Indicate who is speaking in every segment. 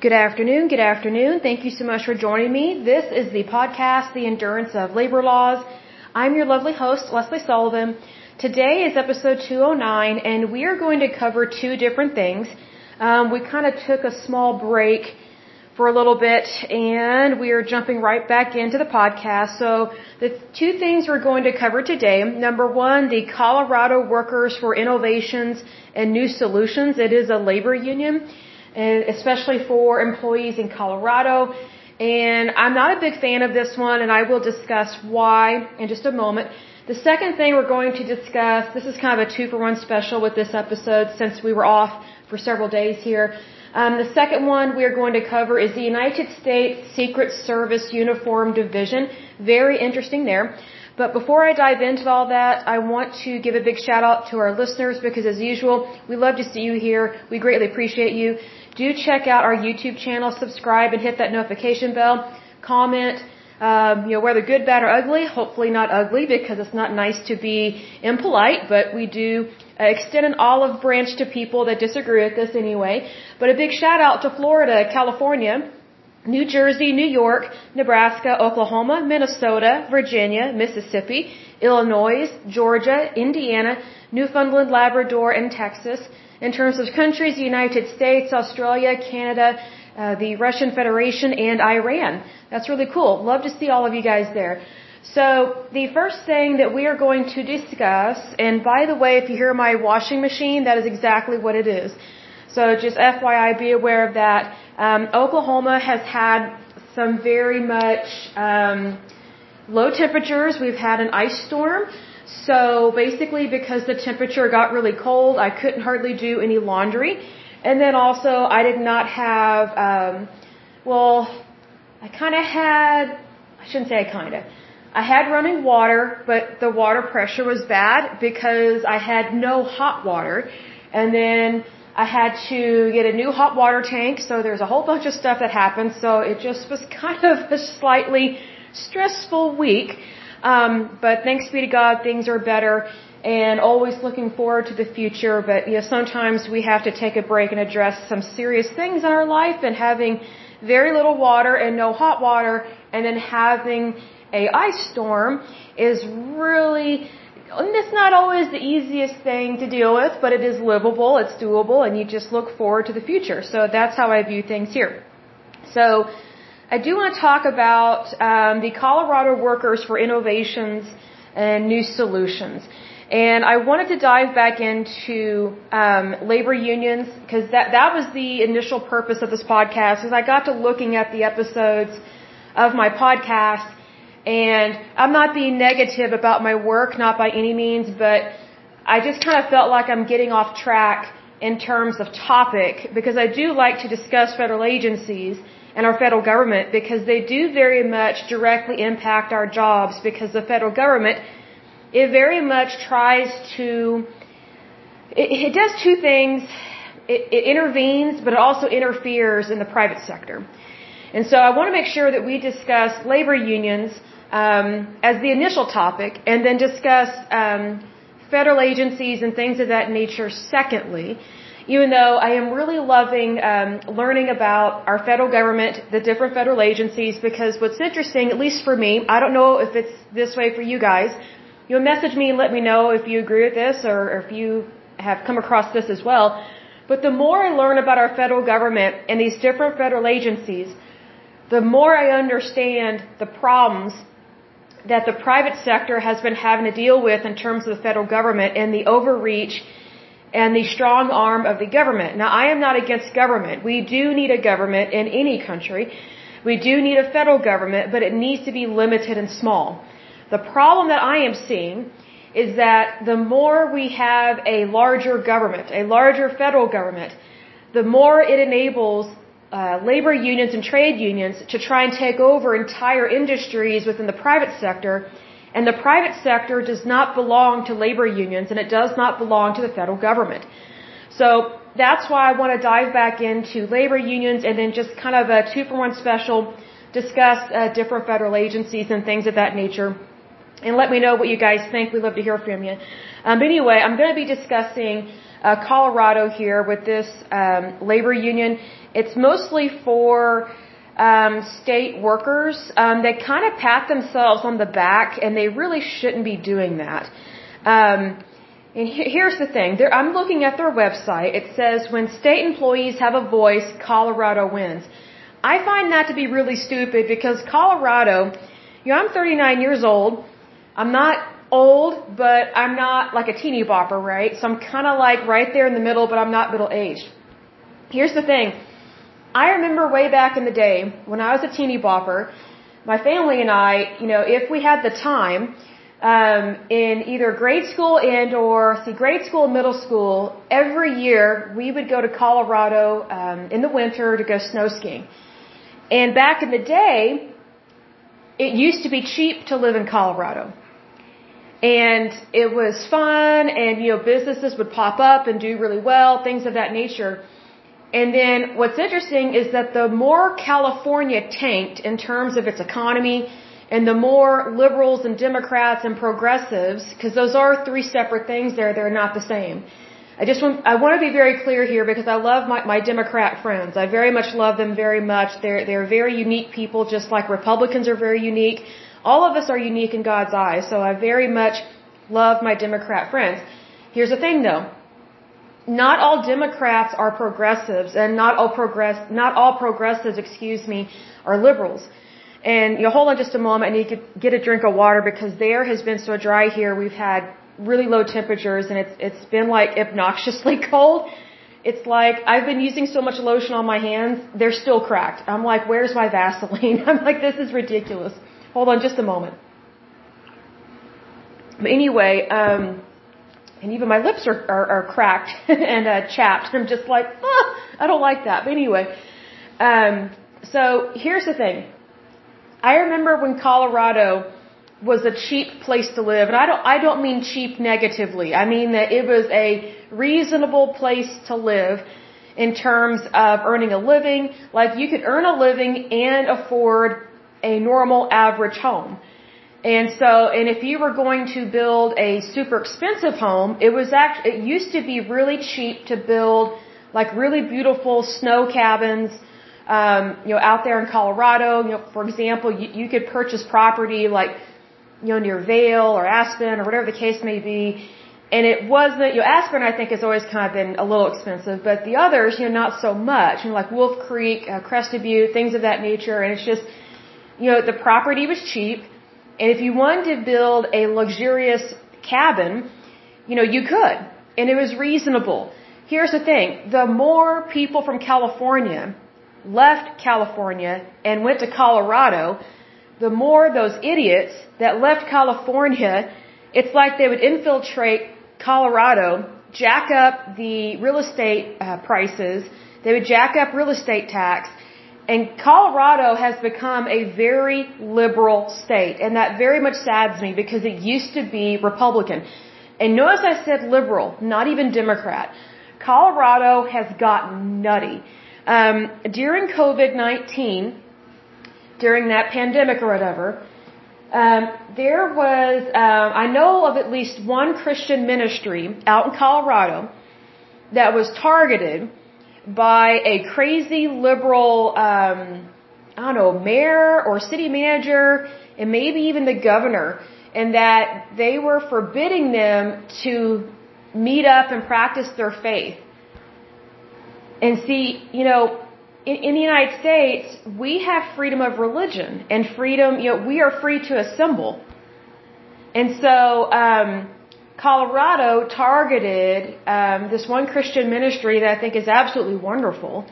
Speaker 1: Good afternoon, good afternoon. Thank you so much for joining me. This is the podcast, The Endurance of Labor Laws. I'm your lovely host, Lesley Sullivan. Today is episode 209, and we are going to cover two different things. Um, we kind of took a small break for a little bit, and we are jumping right back into the podcast. So, the two things we're going to cover today number one, the Colorado Workers for Innovations and New Solutions. It is a labor union especially for employees in Colorado. And I'm not a big fan of this one, and I will discuss why in just a moment. The second thing we're going to discuss, this is kind of a two for one special with this episode since we were off for several days here. Um, the second one we are going to cover is the United States Secret Service Uniform Division. Very interesting there. But before I dive into all that, I want to give a big shout out to our listeners because as usual, we love to see you here. We greatly appreciate you. Do check out our YouTube channel, subscribe, and hit that notification bell. Comment, um, you know, whether good, bad, or ugly. Hopefully not ugly because it's not nice to be impolite, but we do uh, extend an olive branch to people that disagree with us anyway. But a big shout out to Florida, California, New Jersey, New York, Nebraska, Oklahoma, Minnesota, Virginia, Mississippi, Illinois, Georgia, Indiana, Newfoundland, Labrador, and Texas. In terms of countries, the United States, Australia, Canada, uh, the Russian Federation, and Iran. That's really cool. Love to see all of you guys there. So, the first thing that we are going to discuss, and by the way, if you hear my washing machine, that is exactly what it is. So, just FYI, be aware of that. Um, Oklahoma has had some very much um, low temperatures. We've had an ice storm. So basically, because the temperature got really cold, I couldn't hardly do any laundry. And then also, I did not have, um, well, I kind of had, I shouldn't say I kind of. I had running water, but the water pressure was bad because I had no hot water. And then I had to get a new hot water tank, so there's a whole bunch of stuff that happened. So it just was kind of a slightly stressful week. Um, but thanks be to God, things are better and always looking forward to the future. But you know, sometimes we have to take a break and address some serious things in our life and having very little water and no hot water and then having a ice storm is really and it's not always the easiest thing to deal with, but it is livable, it's doable, and you just look forward to the future. So that's how I view things here. So I do want to talk about um, the Colorado Workers for Innovations and New Solutions. And I wanted to dive back into um, labor unions because that that was the initial purpose of this podcast. Is I got to looking at the episodes of my podcast, and I'm not being negative about my work, not by any means, but I just kind of felt like I'm getting off track in terms of topic because I do like to discuss federal agencies and our federal government because they do very much directly impact our jobs because the federal government it very much tries to it, it does two things. It, it intervenes but it also interferes in the private sector. And so I want to make sure that we discuss labor unions um, as the initial topic and then discuss um, federal agencies and things of that nature secondly even though I am really loving um, learning about our federal government, the different federal agencies, because what's interesting, at least for me, I don't know if it's this way for you guys. You'll message me and let me know if you agree with this or, or if you have come across this as well. But the more I learn about our federal government and these different federal agencies, the more I understand the problems that the private sector has been having to deal with in terms of the federal government and the overreach and the strong arm of the government. Now, I am not against government. We do need a government in any country. We do need a federal government, but it needs to be limited and small. The problem that I am seeing is that the more we have a larger government, a larger federal government, the more it enables uh, labor unions and trade unions to try and take over entire industries within the private sector and the private sector does not belong to labor unions and it does not belong to the federal government. So that's why I want to dive back into labor unions and then just kind of a two for one special, discuss uh, different federal agencies and things of that nature. And let me know what you guys think. We'd love to hear from you. Um, but anyway, I'm going to be discussing uh, Colorado here with this um, labor union. It's mostly for um, state workers um, that kind of pat themselves on the back, and they really shouldn't be doing that. Um, and here's the thing: They're, I'm looking at their website. It says when state employees have a voice, Colorado wins. I find that to be really stupid because Colorado, you know, I'm 39 years old. I'm not old, but I'm not like a teeny bopper, right? So I'm kind of like right there in the middle, but I'm not middle aged. Here's the thing. I remember way back in the day when I was a teeny bopper, my family and I, you know, if we had the time, um, in either grade school and or see grade school and middle school, every year we would go to Colorado um, in the winter to go snow skiing. And back in the day, it used to be cheap to live in Colorado. And it was fun and, you know, businesses would pop up and do really well, things of that nature. And then what's interesting is that the more California tanked in terms of its economy and the more liberals and Democrats and progressives, because those are three separate things there, they're not the same. I just want, I want to be very clear here because I love my, my Democrat friends. I very much love them very much. They're, they're very unique people, just like Republicans are very unique. All of us are unique in God's eyes, so I very much love my Democrat friends. Here's the thing though. Not all Democrats are progressives and not all progress, not all progressives, excuse me, are liberals. And you hold on just a moment. and you could get a drink of water because the air has been so dry here. We've had really low temperatures and it's it's been like obnoxiously cold. It's like I've been using so much lotion on my hands, they're still cracked. I'm like, where's my Vaseline? I'm like, this is ridiculous. Hold on just a moment. But anyway, um, and even my lips are, are, are cracked and uh, chapped. I'm just like, oh, I don't like that. But anyway, um, so here's the thing. I remember when Colorado was a cheap place to live. And I don't, I don't mean cheap negatively. I mean that it was a reasonable place to live in terms of earning a living. Like you could earn a living and afford a normal average home. And so, and if you were going to build a super expensive home, it was actually, it used to be really cheap to build like really beautiful snow cabins, um, you know, out there in Colorado. You know, for example, you, you could purchase property like you know, near Vail or Aspen or whatever the case may be. And it wasn't, you know, Aspen I think has always kind of been a little expensive, but the others, you know, not so much. You know, like Wolf Creek, uh, Crested Butte, things of that nature. And it's just, you know, the property was cheap. And if you wanted to build a luxurious cabin, you know, you could. And it was reasonable. Here's the thing. The more people from California left California and went to Colorado, the more those idiots that left California, it's like they would infiltrate Colorado, jack up the real estate uh, prices, they would jack up real estate tax, and Colorado has become a very liberal state, and that very much saddens me because it used to be Republican. And notice I said liberal, not even Democrat. Colorado has gotten nutty. Um, during COVID-19, during that pandemic or whatever, um, there was, um, I know of at least one Christian ministry out in Colorado that was targeted by a crazy liberal, um, I don't know, mayor or city manager, and maybe even the governor, and that they were forbidding them to meet up and practice their faith. And see, you know, in, in the United States, we have freedom of religion and freedom, you know, we are free to assemble. And so, um, Colorado targeted um, this one Christian ministry that I think is absolutely wonderful.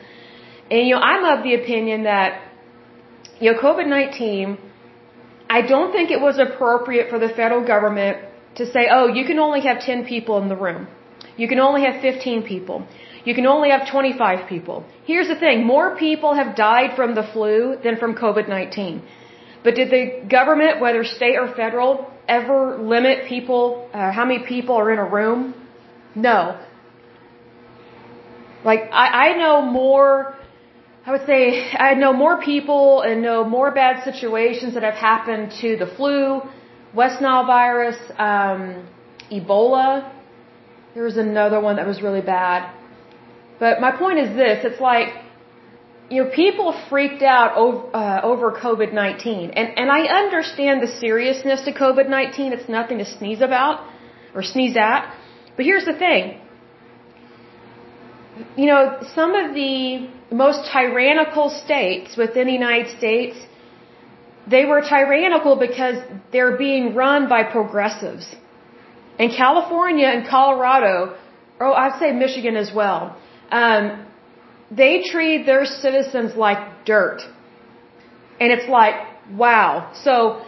Speaker 1: And, you know, I'm of the opinion that, you know, COVID 19, I don't think it was appropriate for the federal government to say, oh, you can only have 10 people in the room. You can only have 15 people. You can only have 25 people. Here's the thing, more people have died from the flu than from COVID-19. But did the government, whether state or federal, ever limit people, uh, how many people are in a room? No. Like, I, I know more, I would say, I know more people and know more bad situations that have happened to the flu, West Nile virus, um, Ebola, there was another one that was really bad. But my point is this, it's like, you know, people freaked out over, uh, over COVID-19. And, and I understand the seriousness to COVID-19. It's nothing to sneeze about or sneeze at. But here's the thing. You know, some of the most tyrannical states within the United States, they were tyrannical because they're being run by progressives. In California and Colorado, or I'd say Michigan as well, um, they treat their citizens like dirt. And it's like, wow. So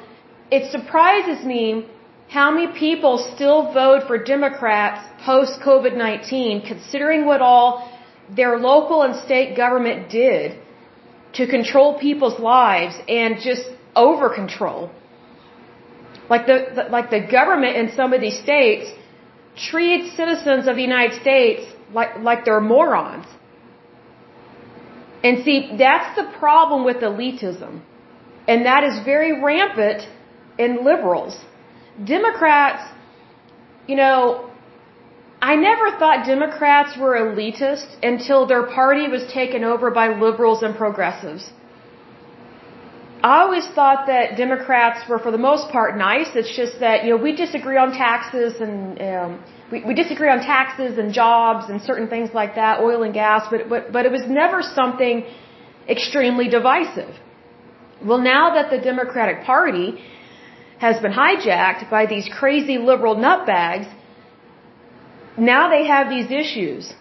Speaker 1: it surprises me how many people still vote for Democrats post COVID 19, considering what all their local and state government did to control people's lives and just over control. Like the, the, like the government in some of these states treats citizens of the United States like like they're morons. And see, that's the problem with elitism. And that is very rampant in liberals. Democrats, you know, I never thought Democrats were elitist until their party was taken over by liberals and progressives. I always thought that Democrats were, for the most part, nice. It's just that you know we disagree on taxes and um, we, we disagree on taxes and jobs and certain things like that, oil and gas. But but but it was never something extremely divisive. Well, now that the Democratic Party has been hijacked by these crazy liberal nutbags, now they have these issues,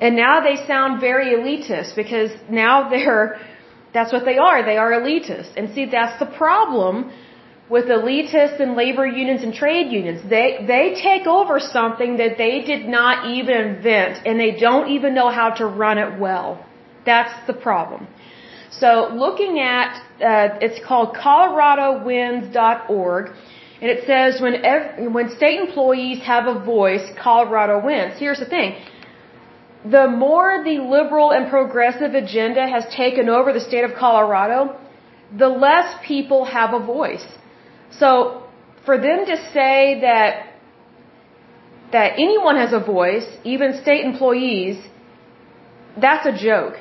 Speaker 1: and now they sound very elitist because now they're that's what they are. They are elitists. And see, that's the problem with elitists and labor unions and trade unions. They, they take over something that they did not even invent and they don't even know how to run it well. That's the problem. So looking at, uh, it's called coloradowins.org and it says when, ev- when state employees have a voice, Colorado wins. Here's the thing the more the liberal and progressive agenda has taken over the state of Colorado, the less people have a voice. So for them to say that that anyone has a voice, even state employees, that's a joke.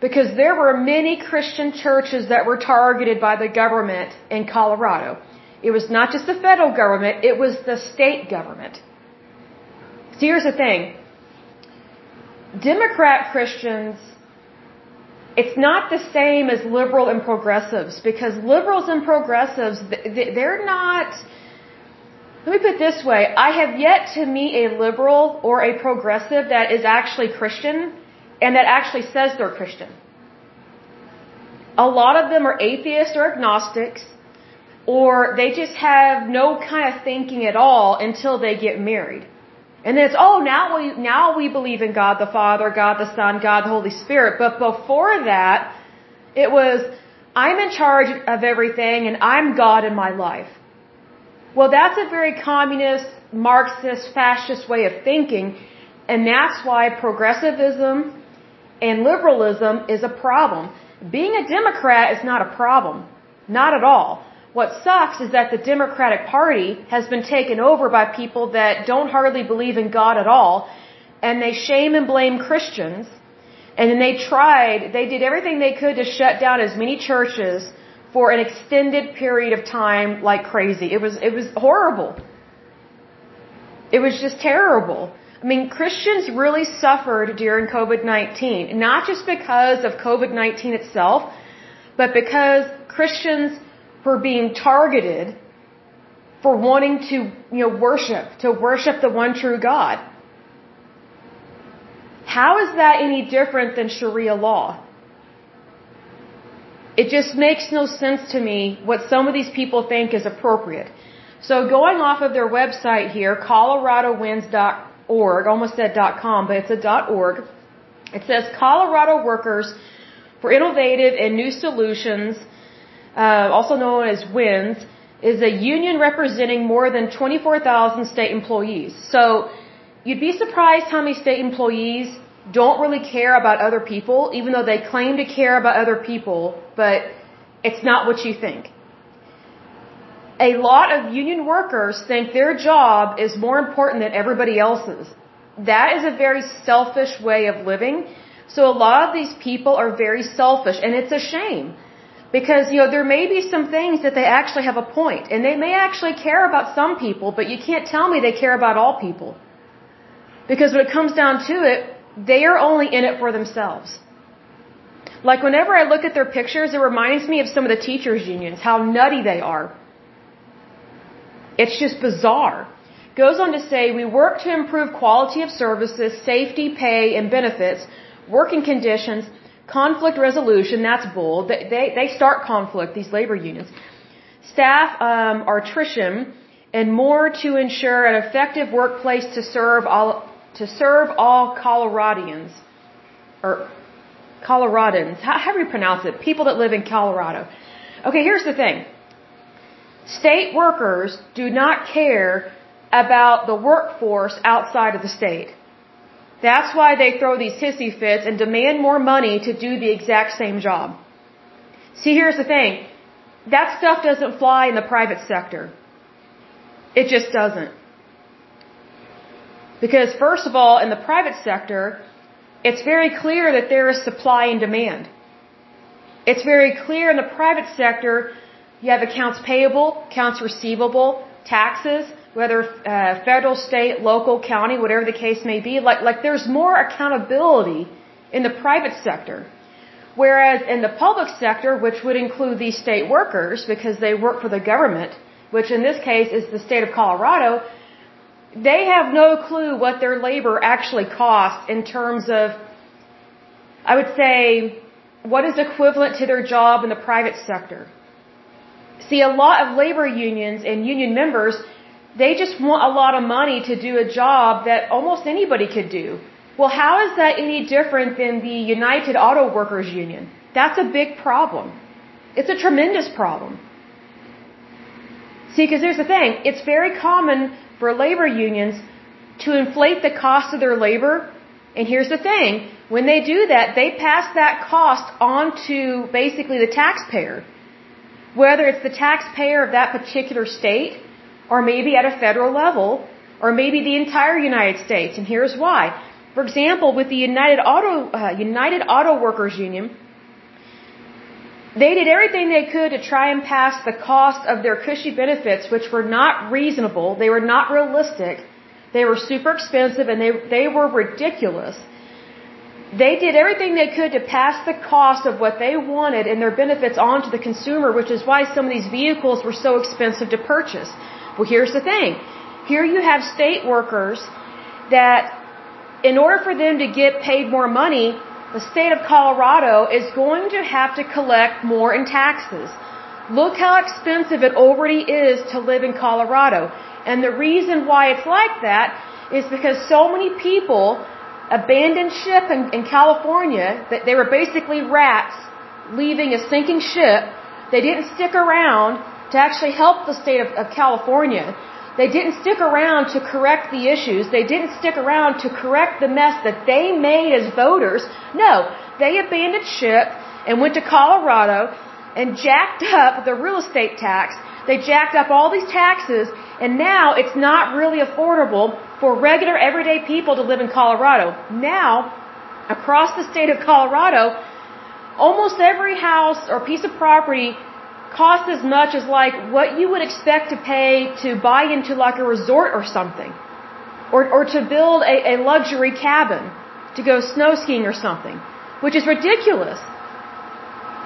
Speaker 1: Because there were many Christian churches that were targeted by the government in Colorado. It was not just the federal government, it was the state government. So here's the thing. Democrat Christians, it's not the same as liberal and progressives because liberals and progressives, they're not. Let me put it this way. I have yet to meet a liberal or a progressive that is actually Christian and that actually says they're Christian. A lot of them are atheists or agnostics or they just have no kind of thinking at all until they get married. And then it's, oh, now we, now we believe in God the Father, God the Son, God the Holy Spirit. But before that, it was, I'm in charge of everything and I'm God in my life. Well, that's a very communist, Marxist, fascist way of thinking. And that's why progressivism and liberalism is a problem. Being a Democrat is not a problem. Not at all. What sucks is that the Democratic Party has been taken over by people that don't hardly believe in God at all, and they shame and blame Christians. And then they tried, they did everything they could to shut down as many churches for an extended period of time like crazy. It was, it was horrible. It was just terrible. I mean, Christians really suffered during COVID-19, not just because of COVID-19 itself, but because Christians for being targeted for wanting to, you know, worship, to worship the one true God. How is that any different than Sharia law? It just makes no sense to me what some of these people think is appropriate. So going off of their website here, coloradowins.org, almost said dot .com, but it's a dot .org. It says Colorado workers for innovative and new solutions uh, also known as WINS, is a union representing more than 24,000 state employees. So you'd be surprised how many state employees don't really care about other people, even though they claim to care about other people, but it's not what you think. a lot of union workers think their job is more important than everybody else's. That is a very selfish way of living. So a lot of these people are very selfish and it's a shame. Because, you know, there may be some things that they actually have a point, and they may actually care about some people, but you can't tell me they care about all people. Because when it comes down to it, they are only in it for themselves. Like whenever I look at their pictures, it reminds me of some of the teachers' unions, how nutty they are. It's just bizarre. Goes on to say, we work to improve quality of services, safety, pay, and benefits, working conditions, Conflict resolution, that's bull. They, they, they start conflict, these labor unions. Staff um, attrition, and more to ensure an effective workplace to serve all to serve all Coloradians or Coloradans. How, how do you pronounce it? People that live in Colorado. Okay, here's the thing. State workers do not care about the workforce outside of the state. That's why they throw these hissy fits and demand more money to do the exact same job. See, here's the thing. That stuff doesn't fly in the private sector. It just doesn't. Because first of all, in the private sector, it's very clear that there is supply and demand. It's very clear in the private sector, you have accounts payable, accounts receivable, taxes, whether uh, federal, state, local, county, whatever the case may be. Like, like there's more accountability in the private sector. Whereas in the public sector, which would include these state workers because they work for the government, which in this case is the state of Colorado, they have no clue what their labor actually costs in terms of, I would say, what is equivalent to their job in the private sector. See, a lot of labor unions and union members they just want a lot of money to do a job that almost anybody could do. Well, how is that any different than the United Auto Workers Union? That's a big problem. It's a tremendous problem. See, because here's the thing. It's very common for labor unions to inflate the cost of their labor. And here's the thing. When they do that, they pass that cost on to basically the taxpayer. Whether it's the taxpayer of that particular state or maybe at a federal level, or maybe the entire United States. And here's why. For example, with the United Auto, uh, United Auto Workers Union, they did everything they could to try and pass the cost of their cushy benefits, which were not reasonable, they were not realistic, they were super expensive, and they, they were ridiculous. They did everything they could to pass the cost of what they wanted and their benefits on to the consumer, which is why some of these vehicles were so expensive to purchase. Well, here's the thing. Here you have state workers that in order for them to get paid more money, the state of Colorado is going to have to collect more in taxes. Look how expensive it already is to live in Colorado. And the reason why it's like that is because so many people abandoned ship in, in California that they were basically rats leaving a sinking ship. They didn't stick around to actually help the state of, of California. They didn't stick around to correct the issues. They didn't stick around to correct the mess that they made as voters. No, they abandoned ship and went to Colorado and jacked up the real estate tax. They jacked up all these taxes and now it's not really affordable for regular everyday people to live in Colorado. Now, across the state of Colorado, almost every house or piece of property cost as much as like what you would expect to pay to buy into like a resort or something. Or, or to build a, a luxury cabin to go snow skiing or something. Which is ridiculous.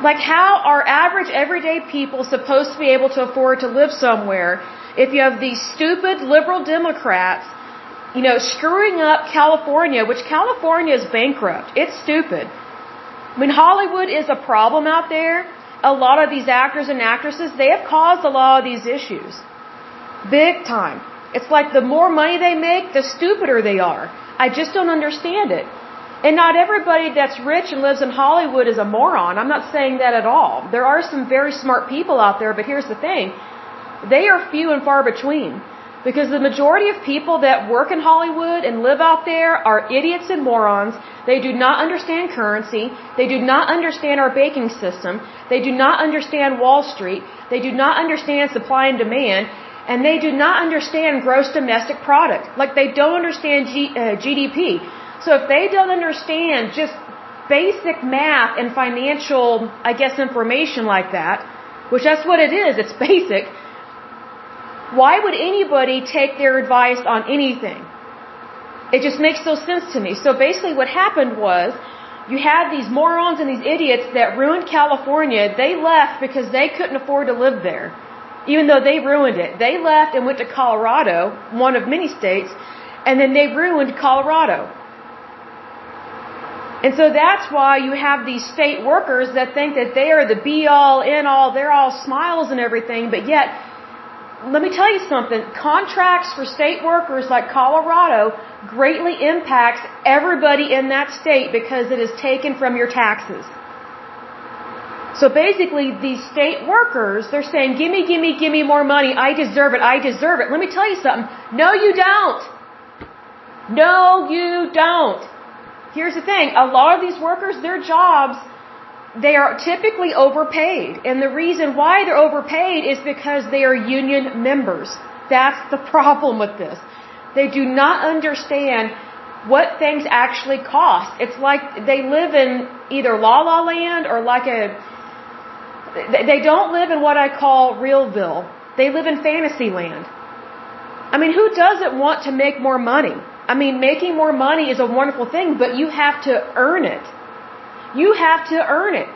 Speaker 1: Like how are average everyday people supposed to be able to afford to live somewhere if you have these stupid liberal Democrats, you know, screwing up California, which California is bankrupt. It's stupid. I mean, Hollywood is a problem out there a lot of these actors and actresses, they have caused a lot of these issues. Big time. It's like the more money they make, the stupider they are. I just don't understand it. And not everybody that's rich and lives in Hollywood is a moron. I'm not saying that at all. There are some very smart people out there, but here's the thing. They are few and far between. Because the majority of people that work in Hollywood and live out there are idiots and morons. They do not understand currency. They do not understand our banking system. They do not understand Wall Street. They do not understand supply and demand. And they do not understand gross domestic product. Like they don't understand G, uh, GDP. So if they don't understand just basic math and financial, I guess, information like that, which that's what it is, it's basic, why would anybody take their advice on anything? It just makes no sense to me. So basically what happened was, you had these morons and these idiots that ruined California. They left because they couldn't afford to live there. Even though they ruined it. They left and went to Colorado, one of many states, and then they ruined Colorado. And so that's why you have these state workers that think that they are the be all, in all, they're all smiles and everything, but yet let me tell you something. Contracts for state workers like Colorado greatly impacts everybody in that state because it is taken from your taxes. So basically, these state workers, they're saying, gimme, gimme, gimme more money. I deserve it. I deserve it. Let me tell you something. No, you don't. No, you don't. Here's the thing. A lot of these workers, their jobs they are typically overpaid. And the reason why they're overpaid is because they are union members. That's the problem with this. They do not understand what things actually cost. It's like they live in either la la land or like a, they don't live in what I call realville. They live in fantasy land. I mean, who doesn't want to make more money? I mean, making more money is a wonderful thing, but you have to earn it. You have to earn it.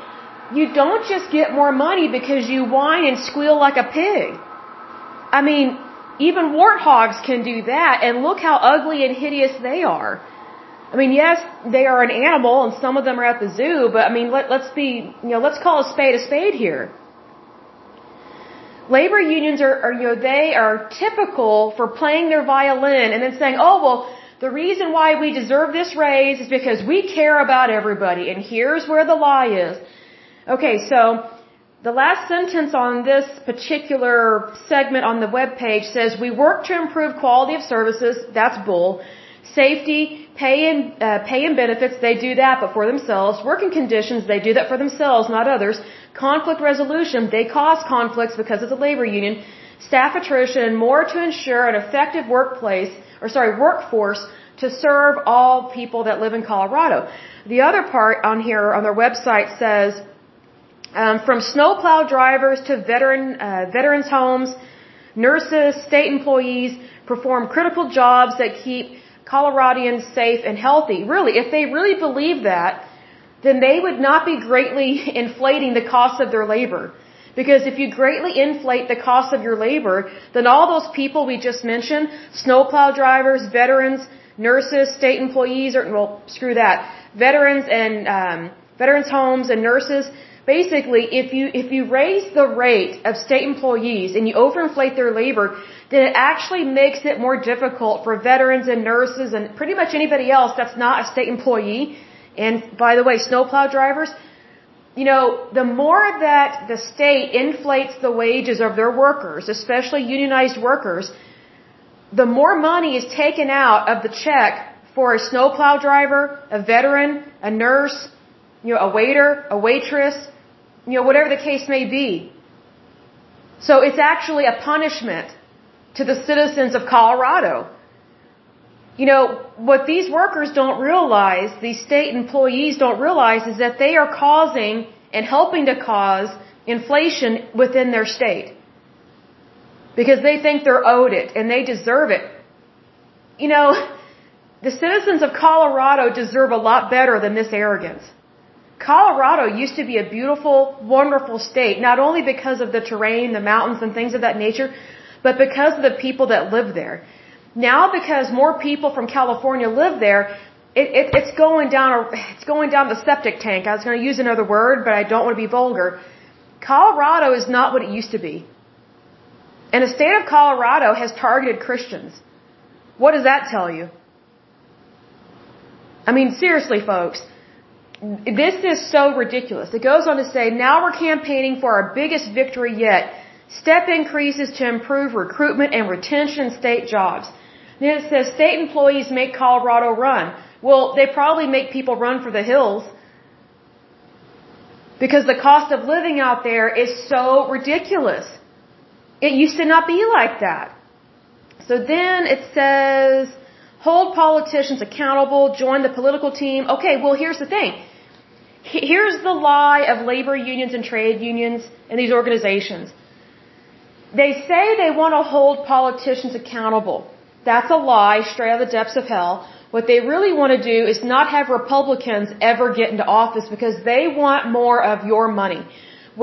Speaker 1: You don't just get more money because you whine and squeal like a pig. I mean, even warthogs can do that, and look how ugly and hideous they are. I mean, yes, they are an animal, and some of them are at the zoo, but I mean, let, let's be, you know, let's call a spade a spade here. Labor unions are, are, you know, they are typical for playing their violin and then saying, oh, well, the reason why we deserve this raise is because we care about everybody. And here's where the lie is. Okay, so the last sentence on this particular segment on the web page says, we work to improve quality of services. That's bull. Safety, pay and, uh, pay and benefits, they do that, but for themselves. Working conditions, they do that for themselves, not others. Conflict resolution, they cause conflicts because of the labor union. Staff attrition, and more to ensure an effective workplace or sorry, workforce to serve all people that live in Colorado. The other part on here on their website says, um, from snowplow drivers to veteran uh, veterans homes, nurses, state employees perform critical jobs that keep Coloradians safe and healthy. Really, if they really believe that, then they would not be greatly inflating the cost of their labor. Because if you greatly inflate the cost of your labor, then all those people we just mentioned, snowplow drivers, veterans, nurses, state employees, or, well, screw that, veterans and, um, veterans homes and nurses, basically, if you, if you raise the rate of state employees and you overinflate their labor, then it actually makes it more difficult for veterans and nurses and pretty much anybody else that's not a state employee. And by the way, snowplow drivers, you know, the more that the state inflates the wages of their workers, especially unionized workers, the more money is taken out of the check for a snowplow driver, a veteran, a nurse, you know, a waiter, a waitress, you know, whatever the case may be. So it's actually a punishment to the citizens of Colorado. You know, what these workers don't realize, these state employees don't realize is that they are causing and helping to cause inflation within their state. Because they think they're owed it and they deserve it. You know, the citizens of Colorado deserve a lot better than this arrogance. Colorado used to be a beautiful, wonderful state, not only because of the terrain, the mountains, and things of that nature, but because of the people that live there. Now because more people from California live there, it, it, it's going down a, it's going down the septic tank. I was going to use another word, but I don't want to be vulgar. Colorado is not what it used to be. And the state of Colorado has targeted Christians. What does that tell you? I mean, seriously, folks, this is so ridiculous. It goes on to say, now we're campaigning for our biggest victory yet Step increases to improve recruitment and retention in state jobs. Then it says state employees make Colorado run. Well, they probably make people run for the hills because the cost of living out there is so ridiculous. It used to not be like that. So then it says, hold politicians accountable, join the political team. Okay, well here's the thing. Here's the lie of labor unions and trade unions and these organizations. They say they want to hold politicians accountable. That's a lie straight out of the depths of hell. What they really want to do is not have Republicans ever get into office because they want more of your money.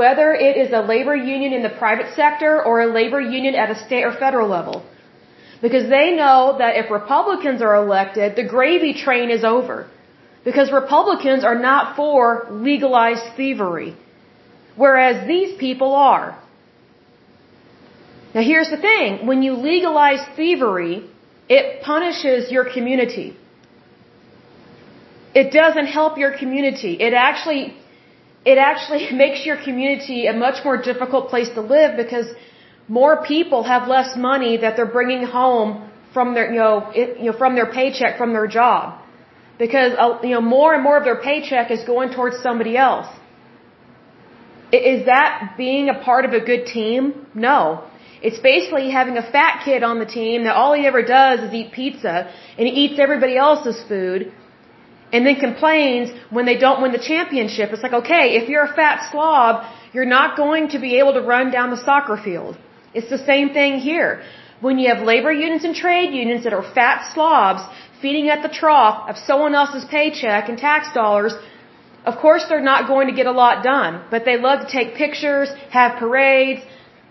Speaker 1: Whether it is a labor union in the private sector or a labor union at a state or federal level. Because they know that if Republicans are elected, the gravy train is over. Because Republicans are not for legalized thievery. Whereas these people are. Now here's the thing. When you legalize thievery, it punishes your community. It doesn't help your community. It actually, it actually makes your community a much more difficult place to live because more people have less money that they're bringing home from their, you know, it, you know, from their paycheck, from their job. Because, uh, you know, more and more of their paycheck is going towards somebody else. Is that being a part of a good team? No. It's basically having a fat kid on the team that all he ever does is eat pizza and he eats everybody else's food and then complains when they don't win the championship. It's like, okay, if you're a fat slob, you're not going to be able to run down the soccer field. It's the same thing here. When you have labor unions and trade unions that are fat slobs feeding at the trough of someone else's paycheck and tax dollars, of course they're not going to get a lot done, but they love to take pictures, have parades,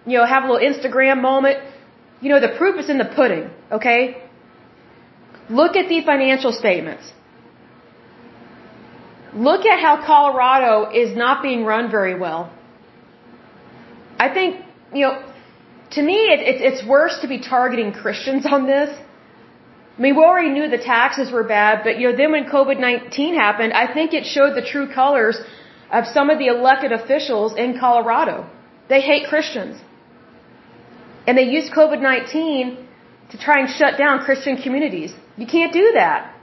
Speaker 1: you know, have a little Instagram moment. You know, the proof is in the pudding, okay? Look at the financial statements. Look at how Colorado is not being run very well. I think, you know, to me, it, it, it's worse to be targeting Christians on this. I mean, we already knew the taxes were bad, but you know, then when COVID-19 happened, I think it showed the true colors of some of the elected officials in Colorado. They hate Christians. And they use COVID-19 to try and shut down Christian communities. You can't do that.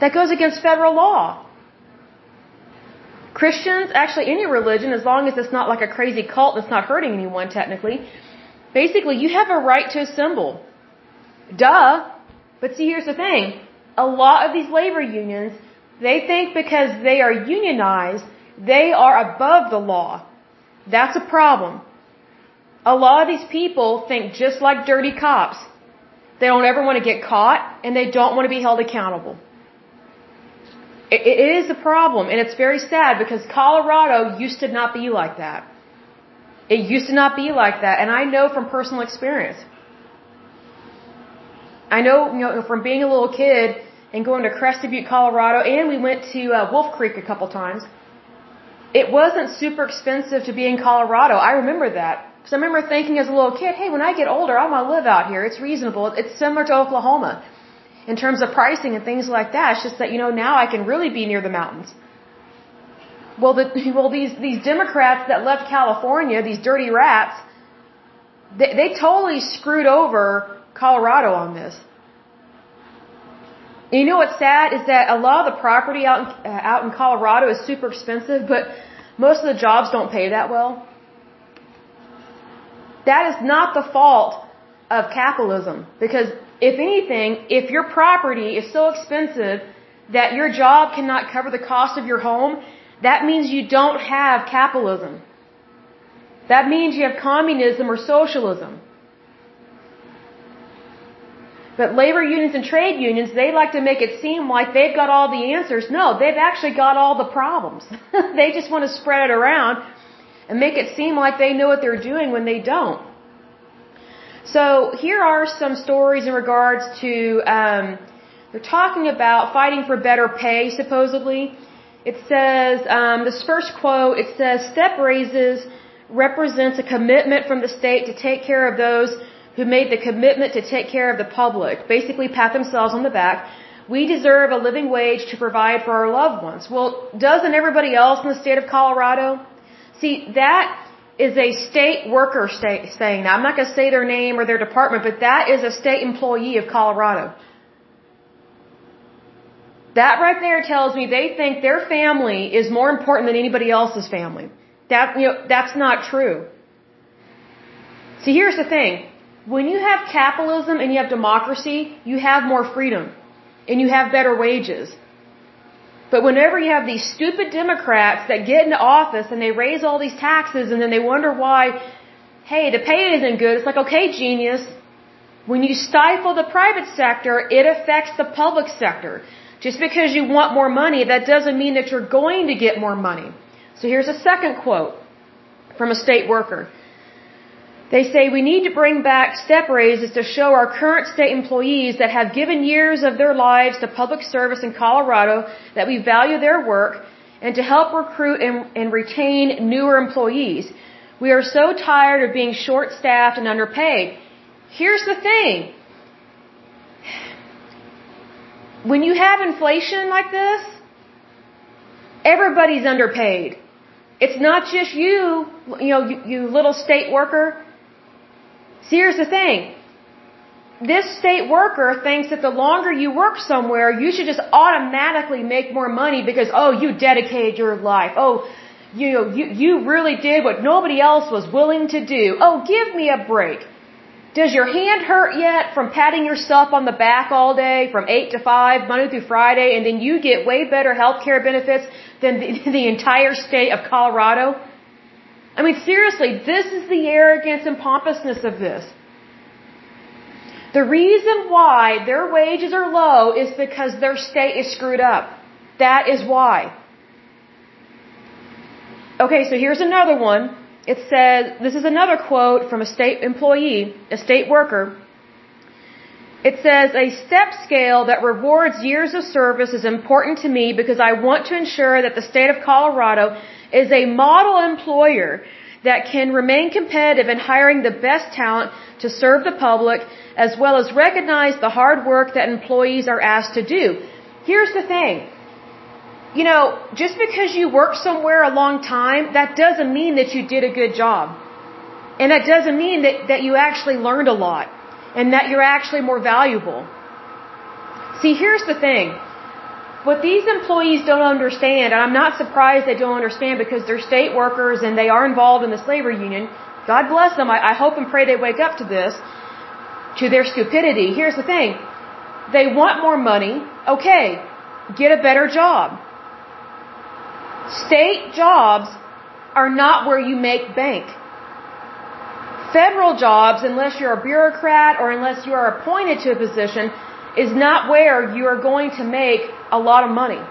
Speaker 1: That goes against federal law. Christians, actually any religion, as long as it's not like a crazy cult that's not hurting anyone technically, basically you have a right to assemble. Duh. But see, here's the thing. A lot of these labor unions, they think because they are unionized, they are above the law. That's a problem. A lot of these people think just like dirty cops. They don't ever want to get caught and they don't want to be held accountable. it, it is a problem and it's very sad because Colorado used to not be like that. It used to not be like that and I know from personal experience. I know, you know from being a little kid and going to Crested Butte, Colorado and we went to uh, Wolf Creek a couple times. It wasn't super expensive to be in Colorado. I remember that. Because I remember thinking as a little kid, hey, when I get older, I want to live out here. It's reasonable. It's similar to Oklahoma in terms of pricing and things like that. It's just that, you know, now I can really be near the mountains. Well, the, well, these, these Democrats that left California, these dirty rats, they, they totally screwed over Colorado on this. And you know what's sad is that a lot of the property out in, uh, out in Colorado is super expensive, but most of the jobs don't pay that well. That is not the fault of capitalism. Because if anything, if your property is so expensive that your job cannot cover the cost of your home, that means you don't have capitalism. That means you have communism or socialism. But labor unions and trade unions, they like to make it seem like they've got all the answers. No, they've actually got all the problems. they just want to spread it around and make it seem like they know what they're doing when they don't. So here are some stories in regards to, um, they're talking about fighting for better pay, supposedly. It says, um, this first quote, it says, step raises represents a commitment from the state to take care of those who made the commitment to take care of the public. Basically pat themselves on the back. We deserve a living wage to provide for our loved ones. Well, doesn't everybody else in the state of Colorado? See, that is a state worker state saying. Now, I'm not going to say their name or their department, but that is a state employee of Colorado. That right there tells me they think their family is more important than anybody else's family. That, you know, that's not true. See, here's the thing. When you have capitalism and you have democracy, you have more freedom. And you have better wages. But whenever you have these stupid Democrats that get into office and they raise all these taxes and then they wonder why, hey, the pay isn't good, it's like, okay, genius. When you stifle the private sector, it affects the public sector. Just because you want more money, that doesn't mean that you're going to get more money. So here's a second quote from a state worker. They say we need to bring back step raises to show our current state employees that have given years of their lives to public service in Colorado that we value their work and to help recruit and, and retain newer employees. We are so tired of being short staffed and underpaid. Here's the thing. When you have inflation like this, everybody's underpaid. It's not just you, you know, you, you little state worker. See, here's the thing. This state worker thinks that the longer you work somewhere, you should just automatically make more money because, oh, you dedicated your life. Oh, you you, you really did what nobody else was willing to do. Oh, give me a break. Does your hand hurt yet from patting yourself on the back all day from 8 to 5, Monday through Friday, and then you get way better health care benefits than the, the entire state of Colorado? I mean, seriously, this is the arrogance and pompousness of this. The reason why their wages are low is because their state is screwed up. That is why. Okay, so here's another one. It says, this is another quote from a state employee, a state worker. It says, a step scale that rewards years of service is important to me because I want to ensure that the state of Colorado is a model employer that can remain competitive in hiring the best talent to serve the public as well as recognize the hard work that employees are asked to do. Here's the thing. You know, just because you work somewhere a long time, that doesn't mean that you did a good job. And that doesn't mean that, that you actually learned a lot and that you're actually more valuable. See, here's the thing. What these employees don't understand, and I'm not surprised they don't understand because they're state workers and they are involved in the labor union. God bless them. I, I hope and pray they wake up to this, to their stupidity. Here's the thing. They want more money. Okay. Get a better job. State jobs are not where you make bank. Federal jobs, unless you're a bureaucrat or unless you are appointed to a position, is not where you are going to make a lot of money.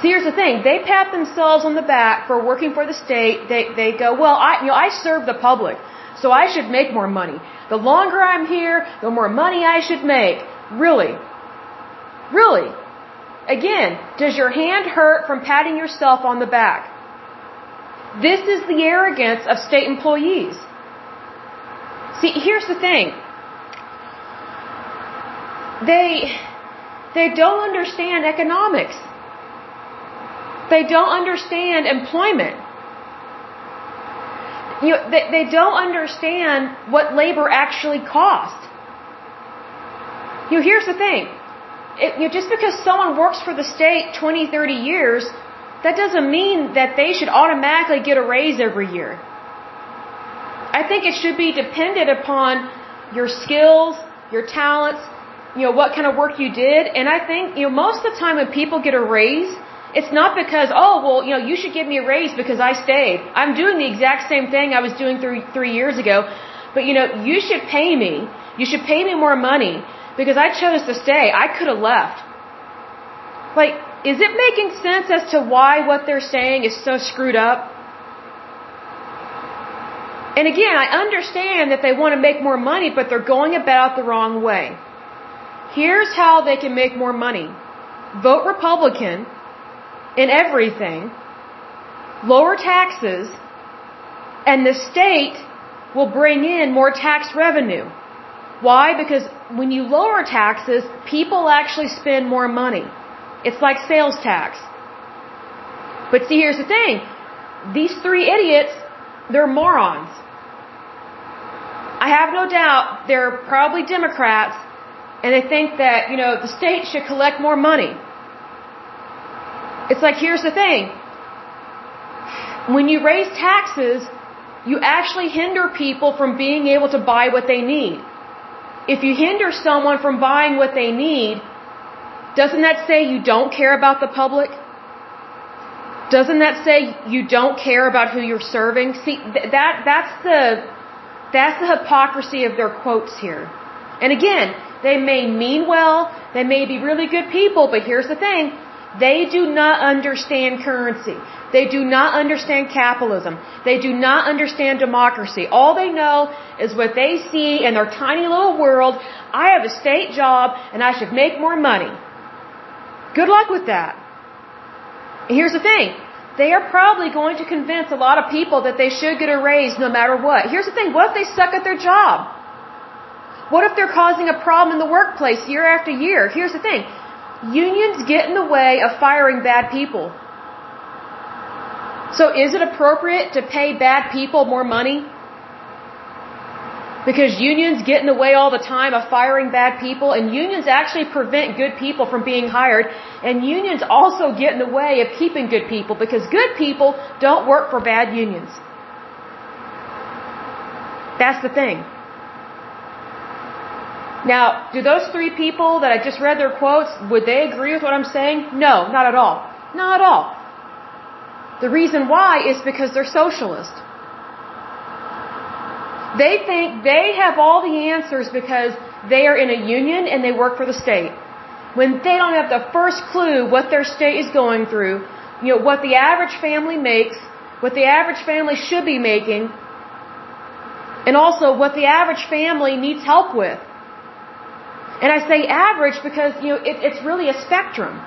Speaker 1: See, here's the thing. They pat themselves on the back for working for the state. They, they go, well, I, you know, I serve the public, so I should make more money. The longer I'm here, the more money I should make. Really? Really? Again, does your hand hurt from patting yourself on the back? This is the arrogance of state employees. See, here's the thing they they don't understand economics. They don't understand employment. You know, they, they don't understand what labor actually costs. You know, here's the thing. It, you know, just because someone works for the state 20, 30 years, that doesn't mean that they should automatically get a raise every year. I think it should be dependent upon your skills, your talents, you know, what kind of work you did. And I think, you know, most of the time when people get a raise, it's not because, oh, well, you know, you should give me a raise because I stayed. I'm doing the exact same thing I was doing three, three years ago. But, you know, you should pay me. You should pay me more money because I chose to stay. I could have left. Like, is it making sense as to why what they're saying is so screwed up? And again, I understand that they want to make more money, but they're going about the wrong way. Here's how they can make more money. Vote Republican in everything, lower taxes, and the state will bring in more tax revenue. Why? Because when you lower taxes, people actually spend more money. It's like sales tax. But see, here's the thing. These three idiots they're morons. I have no doubt they're probably Democrats and they think that, you know, the state should collect more money. It's like, here's the thing. When you raise taxes, you actually hinder people from being able to buy what they need. If you hinder someone from buying what they need, doesn't that say you don't care about the public? Doesn't that say you don't care about who you're serving? See, that, that's the, that's the hypocrisy of their quotes here. And again, they may mean well, they may be really good people, but here's the thing. They do not understand currency. They do not understand capitalism. They do not understand democracy. All they know is what they see in their tiny little world. I have a state job and I should make more money. Good luck with that. And here's the thing. They are probably going to convince a lot of people that they should get a raise no matter what. Here's the thing. What if they suck at their job? What if they're causing a problem in the workplace year after year? Here's the thing. Unions get in the way of firing bad people. So is it appropriate to pay bad people more money? Because unions get in the way all the time of firing bad people, and unions actually prevent good people from being hired, and unions also get in the way of keeping good people, because good people don't work for bad unions. That's the thing. Now, do those three people that I just read their quotes, would they agree with what I'm saying? No, not at all. Not at all. The reason why is because they're socialist. They think they have all the answers because they are in a union and they work for the state. When they don't have the first clue what their state is going through, you know, what the average family makes, what the average family should be making, and also what the average family needs help with. And I say average because, you know, it, it's really a spectrum.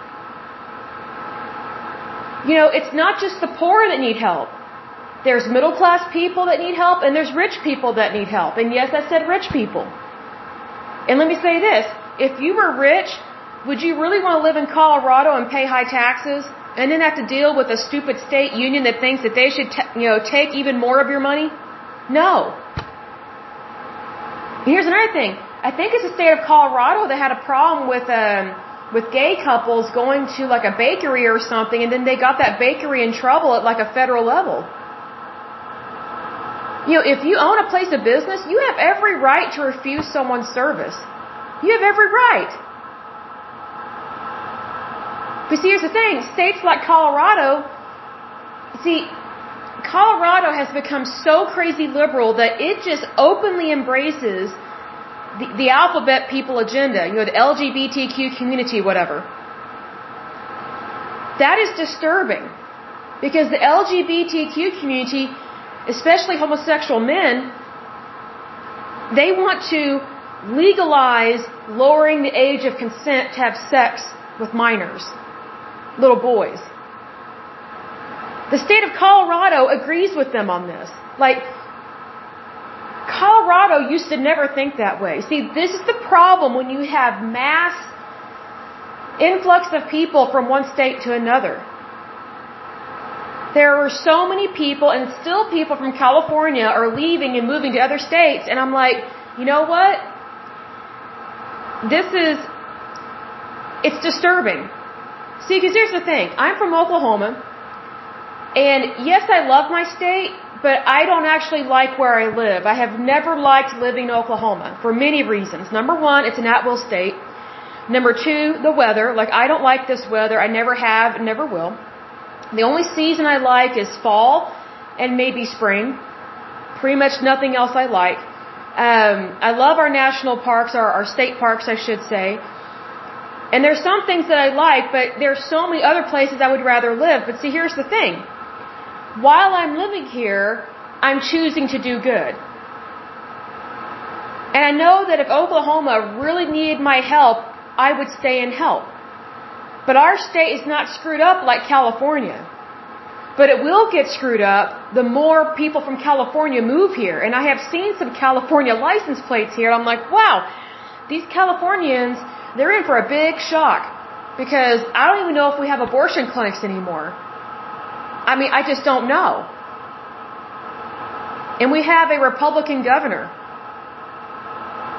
Speaker 1: You know, it's not just the poor that need help. There's middle class people that need help and there's rich people that need help. And yes, I said rich people. And let me say this. If you were rich, would you really want to live in Colorado and pay high taxes and then have to deal with a stupid state union that thinks that they should, you know, take even more of your money? No. Here's another thing. I think it's the state of Colorado that had a problem with um with gay couples going to like a bakery or something and then they got that bakery in trouble at like a federal level. You know, if you own a place of business, you have every right to refuse someone's service. You have every right. But see, here's the thing. States like Colorado, see, Colorado has become so crazy liberal that it just openly embraces the, the alphabet people agenda, you know, the LGBTQ community, whatever. That is disturbing because the LGBTQ community, especially homosexual men, they want to legalize lowering the age of consent to have sex with minors, little boys. The state of Colorado agrees with them on this. Like, Colorado used to never think that way. See, this is the problem when you have mass influx of people from one state to another. There are so many people, and still people from California are leaving and moving to other states, and I'm like, you know what? This is, it's disturbing. See, because here's the thing. I'm from Oklahoma, and yes, I love my state, but I don't actually like where I live. I have never liked living in Oklahoma for many reasons. Number one, it's an at-will state. Number two, the weather. Like, I don't like this weather. I never have never will. The only season I like is fall and maybe spring. Pretty much nothing else I like. Um, I love our national parks, our, our state parks, I should say. And there's some things that I like, but there's so many other places I would rather live. But see, here's the thing while I'm living here, I'm choosing to do good. And I know that if Oklahoma really needed my help, I would stay and help. But our state is not screwed up like California. But it will get screwed up the more people from California move here. And I have seen some California license plates here. I'm like, wow, these Californians, they're in for a big shock. Because I don't even know if we have abortion clinics anymore. I mean, I just don't know. And we have a Republican governor.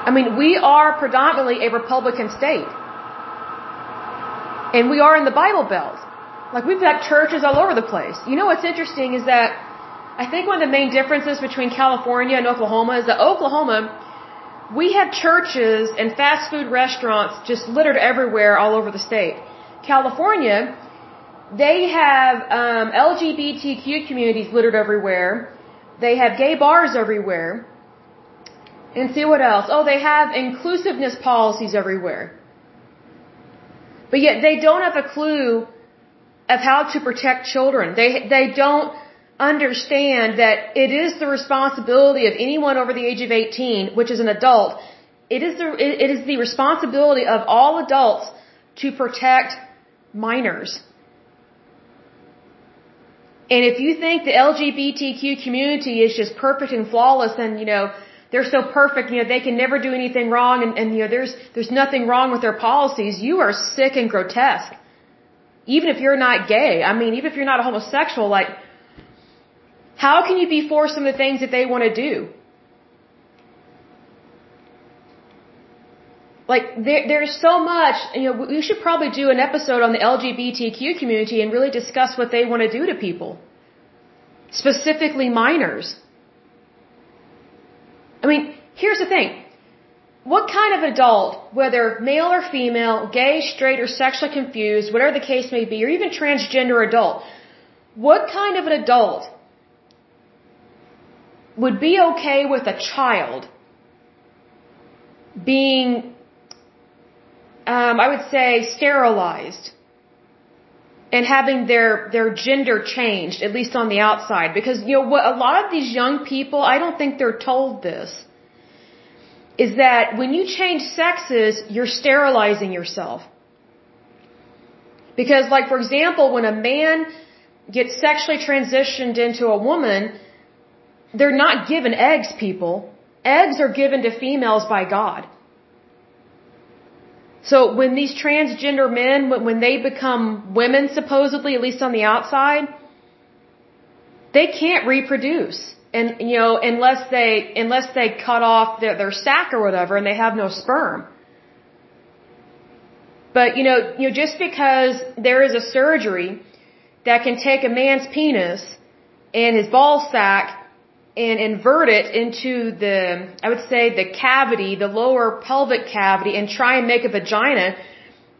Speaker 1: I mean, we are predominantly a Republican state. And we are in the Bible Belt. Like we've got churches all over the place. You know what's interesting is that I think one of the main differences between California and Oklahoma is that Oklahoma, we have churches and fast food restaurants just littered everywhere all over the state. California, they have um, LGBTQ communities littered everywhere. They have gay bars everywhere. And see what else? Oh, they have inclusiveness policies everywhere. But yet they don't have a clue of how to protect children. They, they don't understand that it is the responsibility of anyone over the age of 18, which is an adult, it is the, it is the responsibility of all adults to protect minors. And if you think the LGBTQ community is just perfect and flawless and, you know, they're so perfect, you know, they can never do anything wrong and, and you know, there's, there's nothing wrong with their policies, you are sick and grotesque. Even if you're not gay, I mean, even if you're not a homosexual, like, how can you be for some of the things that they want to do? Like, there, there's so much, you know, we should probably do an episode on the LGBTQ community and really discuss what they want to do to people. Specifically minors. I mean, here's the thing. What kind of adult, whether male or female, gay, straight, or sexually confused, whatever the case may be, or even transgender adult, what kind of an adult would be okay with a child being, um, I would say, sterilized and having their their gender changed, at least on the outside, because you know what a lot of these young people, I don't think they're told this, is that when you change sexes, you're sterilizing yourself. Because, like for example, when a man gets sexually transitioned into a woman, they're not given eggs, people. Eggs are given to females by God. So when these transgender men, when they become women supposedly, at least on the outside, they can't reproduce. And, you know, unless they, unless they cut off their, their sac or whatever and they have no sperm. But, you know, you know, just because there is a surgery that can take a man's penis and his ball sac and invert it into the, I would say, the cavity, the lower pelvic cavity, and try and make a vagina,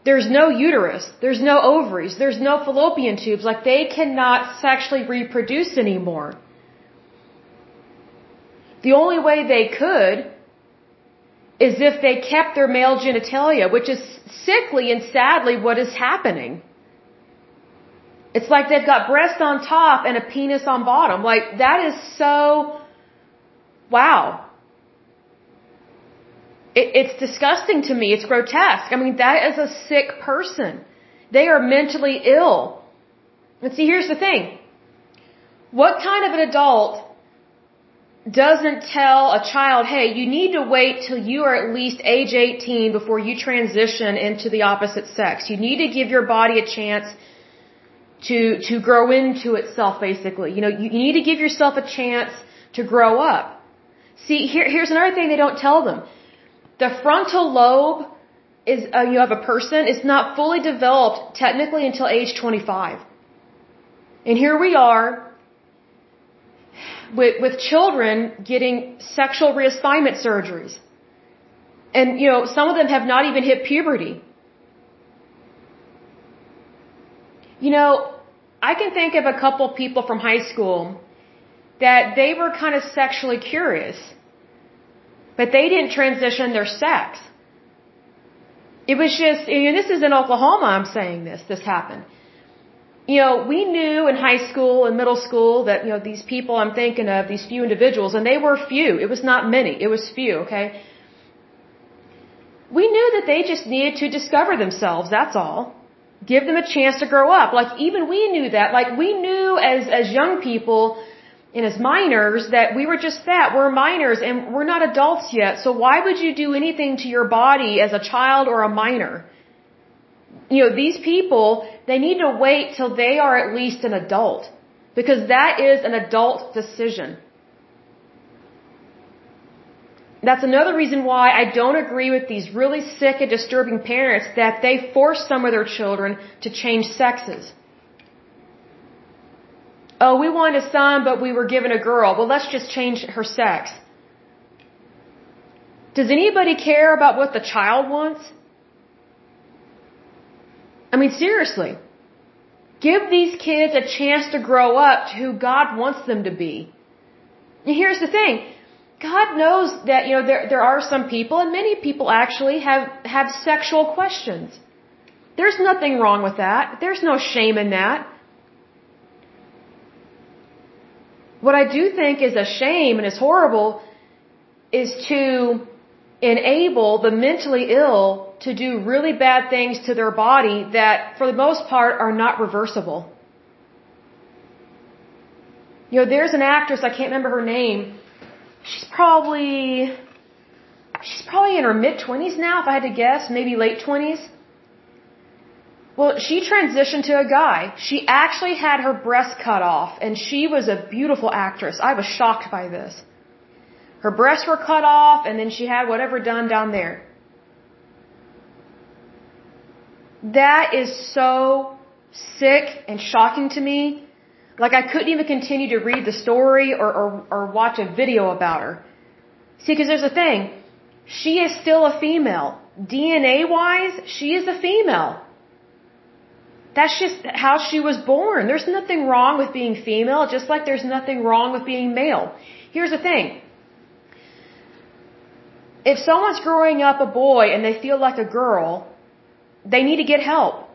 Speaker 1: there's no uterus, there's no ovaries, there's no fallopian tubes. Like they cannot sexually reproduce anymore. The only way they could is if they kept their male genitalia, which is sickly and sadly what is happening. It's like they've got breast on top and a penis on bottom. Like, that is so, wow. It, it's disgusting to me. It's grotesque. I mean, that is a sick person. They are mentally ill. And see, here's the thing. What kind of an adult doesn't tell a child, hey, you need to wait till you are at least age 18 before you transition into the opposite sex. You need to give your body a chance to to grow into itself basically. You know you, you need to give yourself a chance to grow up. See here here's another thing they don't tell them. The frontal lobe is uh, you have a person is not fully developed technically until age 25 and here we are with with children getting sexual reassignment surgeries. And you know some of them have not even hit puberty You know, I can think of a couple people from high school that they were kind of sexually curious, but they didn't transition their sex. It was just, know, this is in Oklahoma, I'm saying this, this happened. You know, we knew in high school and middle school that, you know, these people I'm thinking of, these few individuals, and they were few. It was not many. It was few, okay? We knew that they just needed to discover themselves, that's all. Give them a chance to grow up. Like even we knew that. Like we knew as as young people and as minors that we were just that. We're minors and we're not adults yet. So why would you do anything to your body as a child or a minor? You know, these people, they need to wait till they are at least an adult. Because that is an adult decision. That's another reason why I don't agree with these really sick and disturbing parents that they force some of their children to change sexes. Oh, we want a son, but we were given a girl. Well, let's just change her sex. Does anybody care about what the child wants? I mean, seriously. Give these kids a chance to grow up to who God wants them to be. And here's the thing. God knows that, you know, there, there are some people, and many people actually have, have sexual questions. There's nothing wrong with that. There's no shame in that. What I do think is a shame and is horrible is to enable the mentally ill to do really bad things to their body that, for the most part, are not reversible. You know, there's an actress, I can't remember her name, she's probably she's probably in her mid 20s now if I had to guess, maybe late 20s. Well, she transitioned to a guy. She actually had her breast cut off and she was a beautiful actress. I was shocked by this. Her breasts were cut off and then she had whatever done down there. That is so sick and shocking to me like I couldn't even continue to read the story or, or, or watch a video about her. See, because there's a thing. She is still a female. DNA wise, she is a female. That's just how she was born. There's nothing wrong with being female, just like there's nothing wrong with being male. Here's the thing. If someone's growing up a boy and they feel like a girl, they need to get help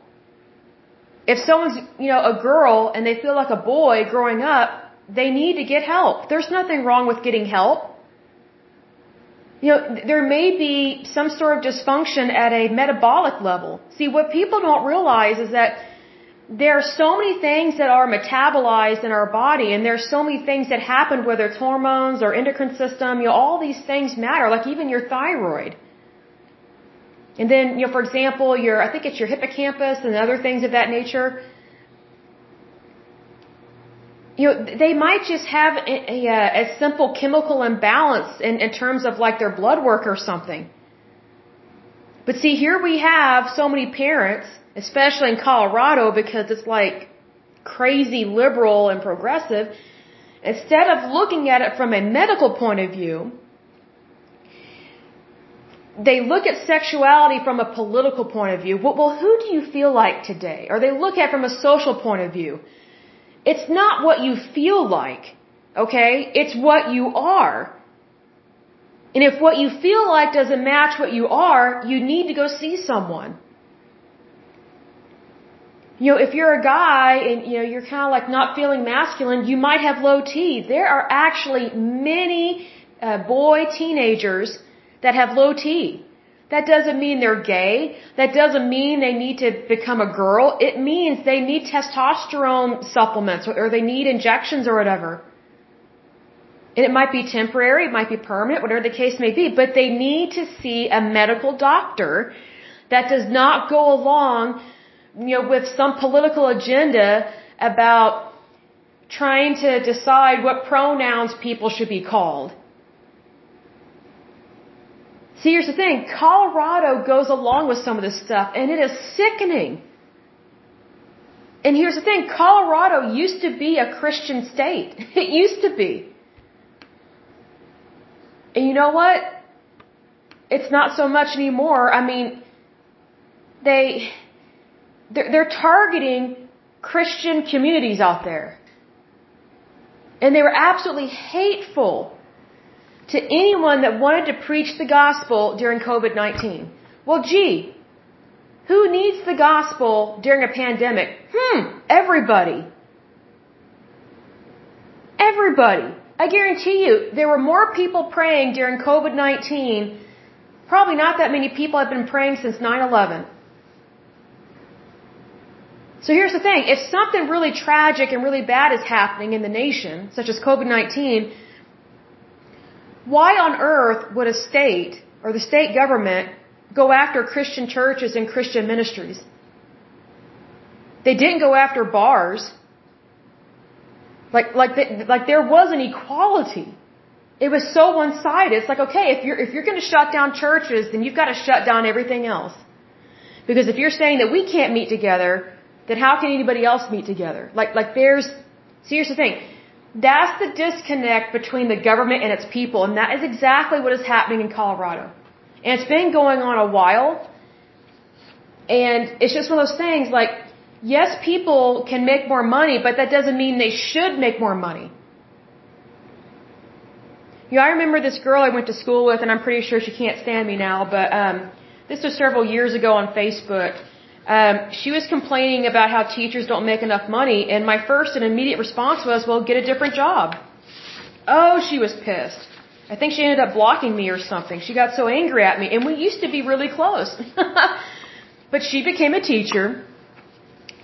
Speaker 1: if someone's, you know, a girl and they feel like a boy growing up, they need to get help. There's nothing wrong with getting help. You know, there may be some sort of dysfunction at a metabolic level. See, what people don't realize is that there are so many things that are metabolized in our body and there's so many things that happen, whether it's hormones or endocrine system, you know, all these things matter, like even your thyroid. And then, you know, for example, your, I think it's your hippocampus and other things of that nature. You know, they might just have a, a, a simple chemical imbalance in, in terms of like their blood work or something. But see, here we have so many parents, especially in Colorado, because it's like crazy liberal and progressive. Instead of looking at it from a medical point of view, they look at sexuality from a political point of view. Well, who do you feel like today? Or they look at from a social point of view. It's not what you feel like, okay? It's what you are. And if what you feel like doesn't match what you are, you need to go see someone. You know, if you're a guy and, you know, you're kind of like not feeling masculine, you might have low T. There are actually many uh, boy teenagers that have low T. That doesn't mean they're gay. That doesn't mean they need to become a girl. It means they need testosterone supplements or they need injections or whatever. And it might be temporary, it might be permanent, whatever the case may be, but they need to see a medical doctor that does not go along, you know, with some political agenda about trying to decide what pronouns people should be called. See, here's the thing. Colorado goes along with some of this stuff, and it is sickening. And here's the thing. Colorado used to be a Christian state. It used to be. And you know what? It's not so much anymore. I mean, they, they're, they're targeting Christian communities out there. And they were absolutely hateful to anyone that wanted to preach the gospel during COVID-19. Well, gee, who needs the gospel during a pandemic? Hmm, everybody. Everybody. I guarantee you, there were more people praying during COVID-19. Probably not that many people have been praying since 9-11. So here's the thing. If something really tragic and really bad is happening in the nation, such as COVID-19, why on earth would a state or the state government go after Christian churches and Christian ministries? They didn't go after bars. Like, like, the, like there was an equality. It was so one-sided. It's like, okay, if you're, if you're gonna shut down churches, then you've gotta shut down everything else. Because if you're saying that we can't meet together, then how can anybody else meet together? Like, like there's, see here's the thing. That's the disconnect between the government and its people, and that is exactly what is happening in Colorado. And it's been going on a while, and it's just one of those things like, yes, people can make more money, but that doesn't mean they should make more money. You know, I remember this girl I went to school with, and I'm pretty sure she can't stand me now, but um, this was several years ago on Facebook. Um, she was complaining about how teachers don't make enough money, and my first and immediate response was, well, get a different job. Oh, she was pissed. I think she ended up blocking me or something. She got so angry at me, and we used to be really close. but she became a teacher,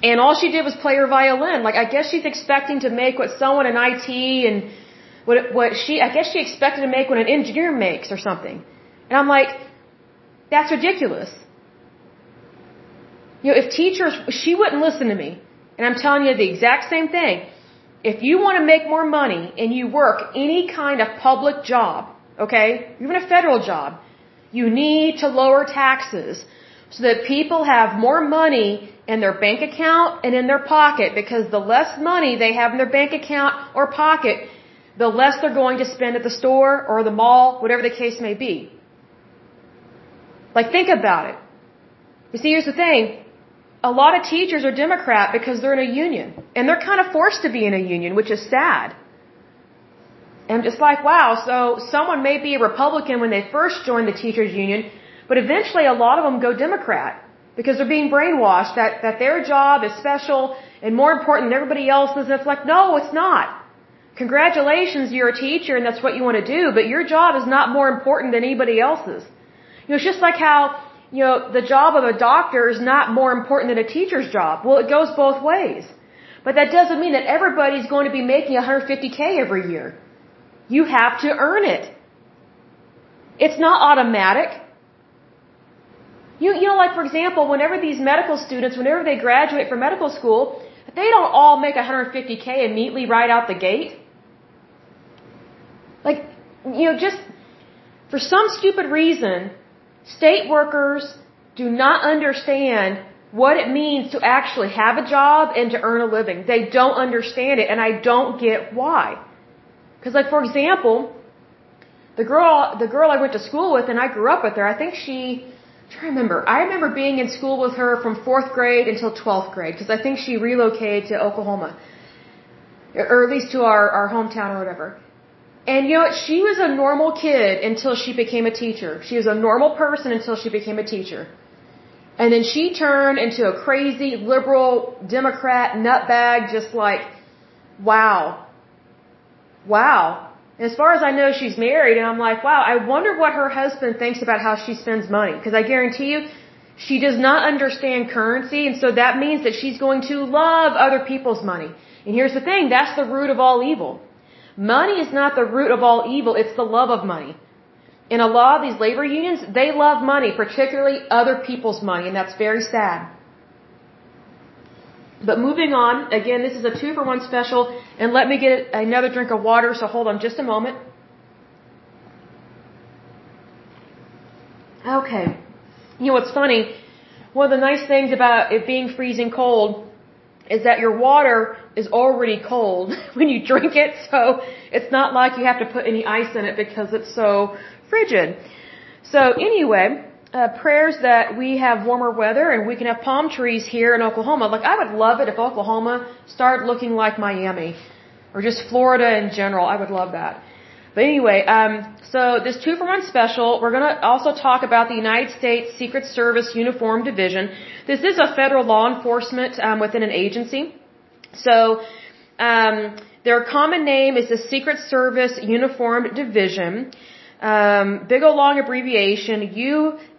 Speaker 1: and all she did was play her violin. Like, I guess she's expecting to make what someone in IT and what, what she, I guess she expected to make what an engineer makes or something. And I'm like, that's ridiculous. You know, if teachers, she wouldn't listen to me. And I'm telling you the exact same thing. If you want to make more money and you work any kind of public job, okay, even a federal job, you need to lower taxes so that people have more money in their bank account and in their pocket because the less money they have in their bank account or pocket, the less they're going to spend at the store or the mall, whatever the case may be. Like, think about it. You see, here's the thing. A lot of teachers are Democrat because they're in a union. And they're kind of forced to be in a union, which is sad. And I'm just like, wow, so someone may be a Republican when they first join the teachers union, but eventually a lot of them go Democrat because they're being brainwashed that, that their job is special and more important than everybody else's. And it's like, no, it's not. Congratulations, you're a teacher and that's what you want to do, but your job is not more important than anybody else's. You know, it's just like how, you know, the job of a doctor is not more important than a teacher's job. Well, it goes both ways. But that doesn't mean that everybody's going to be making 150K every year. You have to earn it. It's not automatic. You, you know, like for example, whenever these medical students, whenever they graduate from medical school, they don't all make 150K immediately right out the gate. Like, you know, just for some stupid reason, State workers do not understand what it means to actually have a job and to earn a living. They don't understand it, and I don't get why. Because, like for example, the girl, the girl I went to school with, and I grew up with her. I think she. I'm trying to remember. I remember being in school with her from fourth grade until twelfth grade because I think she relocated to Oklahoma, or at least to our our hometown or whatever. And you know? She was a normal kid until she became a teacher. She was a normal person until she became a teacher. And then she turned into a crazy liberal Democrat nutbag, just like, wow. Wow. And as far as I know, she's married, and I'm like, wow, I wonder what her husband thinks about how she spends money. Because I guarantee you, she does not understand currency, and so that means that she's going to love other people's money. And here's the thing, that's the root of all evil. Money is not the root of all evil, it's the love of money. In a lot of these labor unions, they love money, particularly other people's money, and that's very sad. But moving on, again, this is a two for one special, and let me get another drink of water, so hold on just a moment. Okay. You know what's funny? One of the nice things about it being freezing cold is that your water is already cold when you drink it, so it's not like you have to put any ice in it because it's so frigid. So anyway, uh, prayers that we have warmer weather and we can have palm trees here in Oklahoma. Like I would love it if Oklahoma started looking like Miami or just Florida in general. I would love that. But anyway, um, so this two for one special, we're going to also talk about the United States Secret Service Uniform Division. This is a federal law enforcement um, within an agency. So um, their common name is the Secret Service Uniformed Division. Um, big old long abbreviation,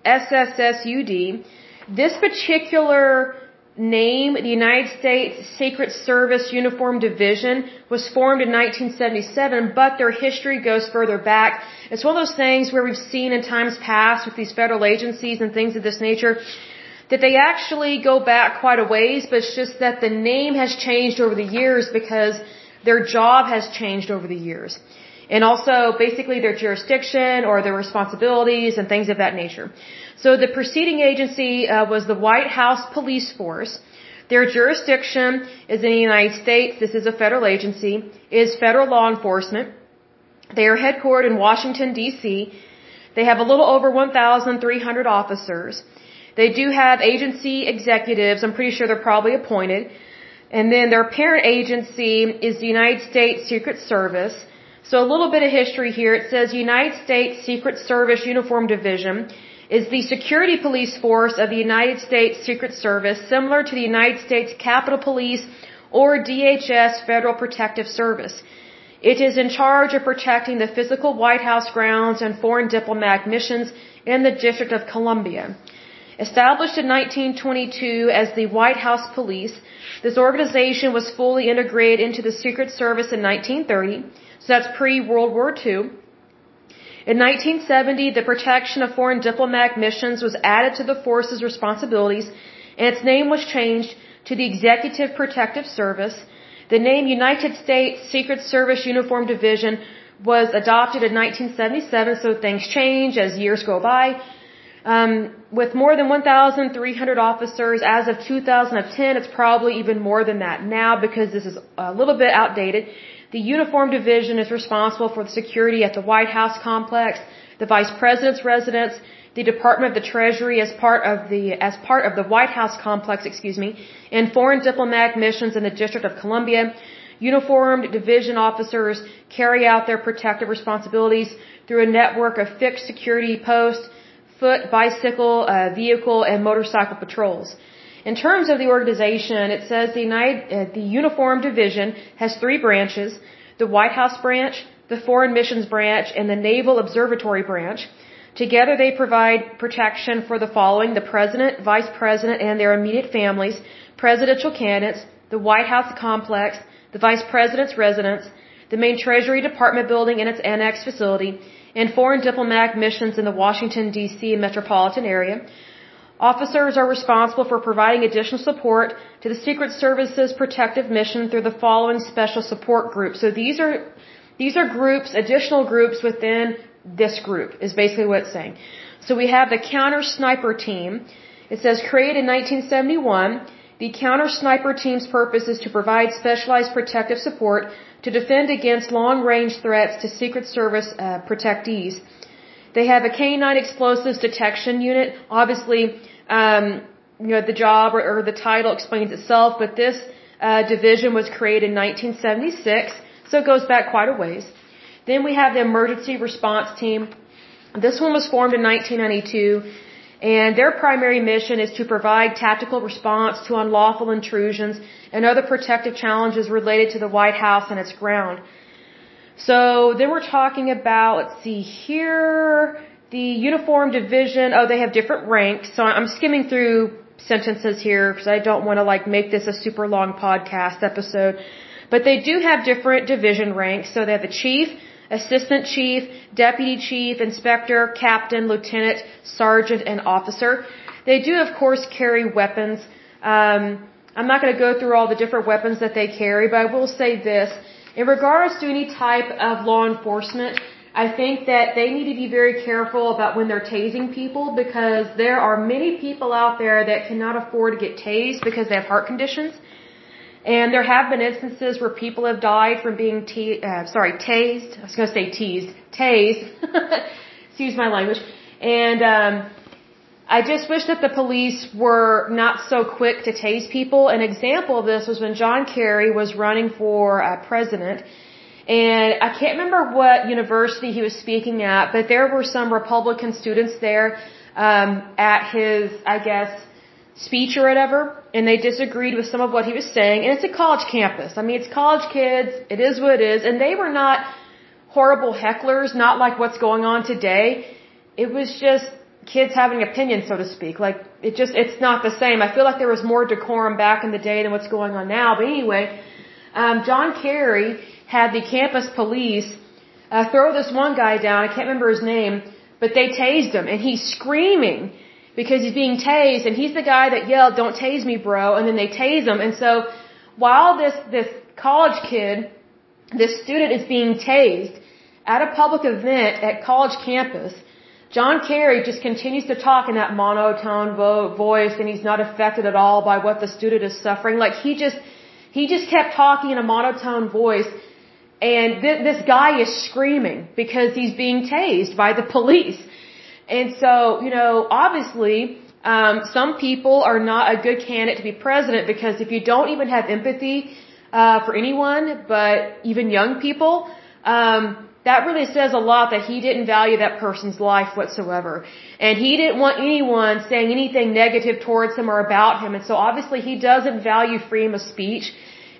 Speaker 1: USSSUD. This particular name, the United States Secret Service Uniform Division, was formed in 1977, but their history goes further back. It's one of those things where we've seen in times past with these federal agencies and things of this nature that they actually go back quite a ways, but it's just that the name has changed over the years because their job has changed over the years. and also basically their jurisdiction or their responsibilities and things of that nature. So the preceding agency uh, was the White House Police Force. Their jurisdiction is in the United States. This is a federal agency. Is federal law enforcement. They are headquartered in Washington D.C. They have a little over 1,300 officers. They do have agency executives. I'm pretty sure they're probably appointed. And then their parent agency is the United States Secret Service. So a little bit of history here. It says United States Secret Service Uniform Division is the security police force of the United States Secret Service, similar to the United States Capitol Police or DHS Federal Protective Service. It is in charge of protecting the physical White House grounds and foreign diplomatic missions in the District of Columbia. Established in 1922 as the White House Police, this organization was fully integrated into the Secret Service in 1930, so that's pre-World War II. In 1970, the protection of foreign diplomatic missions was added to the force's responsibilities, and its name was changed to the Executive Protective Service. The name United States Secret Service Uniform Division was adopted in 1977, so things change as years go by. Um, with more than 1,300 officers as of 2010, it's probably even more than that now because this is a little bit outdated. The Uniform Division is responsible for the security at the White House complex, the Vice President's residence, the Department of the Treasury as part of the as part of the White House complex, excuse me, and foreign diplomatic missions in the District of Columbia. Uniformed division officers carry out their protective responsibilities through a network of fixed security posts, foot, bicycle, uh, vehicle, and motorcycle patrols. In terms of the organization, it says the, United, uh, the Uniform Division has three branches, the White House branch, the Foreign Missions branch, and the Naval Observatory branch. Together they provide protection for the following, the President, Vice President, and their immediate families, presidential candidates, the White House complex, the Vice President's residence, the main Treasury Department building and its annex facility, and foreign diplomatic missions in the Washington, D.C. metropolitan area. Officers are responsible for providing additional support to the Secret Service's protective mission through the following special support groups. So these are these are groups, additional groups within this group is basically what it's saying. So we have the counter sniper team. It says created in 1971. The counter sniper team's purpose is to provide specialized protective support to defend against long range threats to Secret Service uh, protectees. They have a canine explosives detection unit. Obviously, um, you know, the job or, or the title explains itself, but this uh, division was created in 1976, so it goes back quite a ways. Then we have the emergency response team. This one was formed in 1992, and their primary mission is to provide tactical response to unlawful intrusions and other protective challenges related to the White House and its ground. So then we're talking about, let's see here, the uniform division. Oh, they have different ranks. So I'm skimming through sentences here because I don't want to like make this a super long podcast episode. But they do have different division ranks. So they have a chief, assistant chief, deputy chief, inspector, captain, lieutenant, sergeant, and officer. They do, of course, carry weapons. Um, I'm not going to go through all the different weapons that they carry, but I will say this. In regards to any type of law enforcement, I think that they need to be very careful about when they're tasing people because there are many people out there that cannot afford to get tased because they have heart conditions. And there have been instances where people have died from being te- uh, sorry, tased. I was going to say teased, tased. Excuse my language. And um, I just wish that the police were not so quick to tase people. An example of this was when John Kerry was running for uh, president. And I can't remember what university he was speaking at, but there were some Republican students there um, at his, I guess, speech or whatever, and they disagreed with some of what he was saying. And it's a college campus. I mean, it's college kids. It is what it is. And they were not horrible hecklers, not like what's going on today. It was just kids having opinions, so to speak. Like it just it's not the same. I feel like there was more decorum back in the day than what's going on now. But anyway, um, John Kerry had the campus police uh, throw this one guy down. I can't remember his name, but they tased him, and he's screaming because he's being tased, and he's the guy that yelled, "Don't tase me, bro!" And then they tase him, and so while this this college kid, this student is being tased at a public event at college campus, John Kerry just continues to talk in that monotone vo- voice and he's not affected at all by what the student is suffering. Like he just, he just kept talking in a monotone voice and th- this guy is screaming because he's being tased by the police. And so, you know, obviously, um, some people are not a good candidate to be president because if you don't even have empathy uh, for anyone, but even young people, um, that really says a lot that he didn't value that person's life whatsoever. And he didn't want anyone saying anything negative towards him or about him. And so obviously he doesn't value freedom of speech.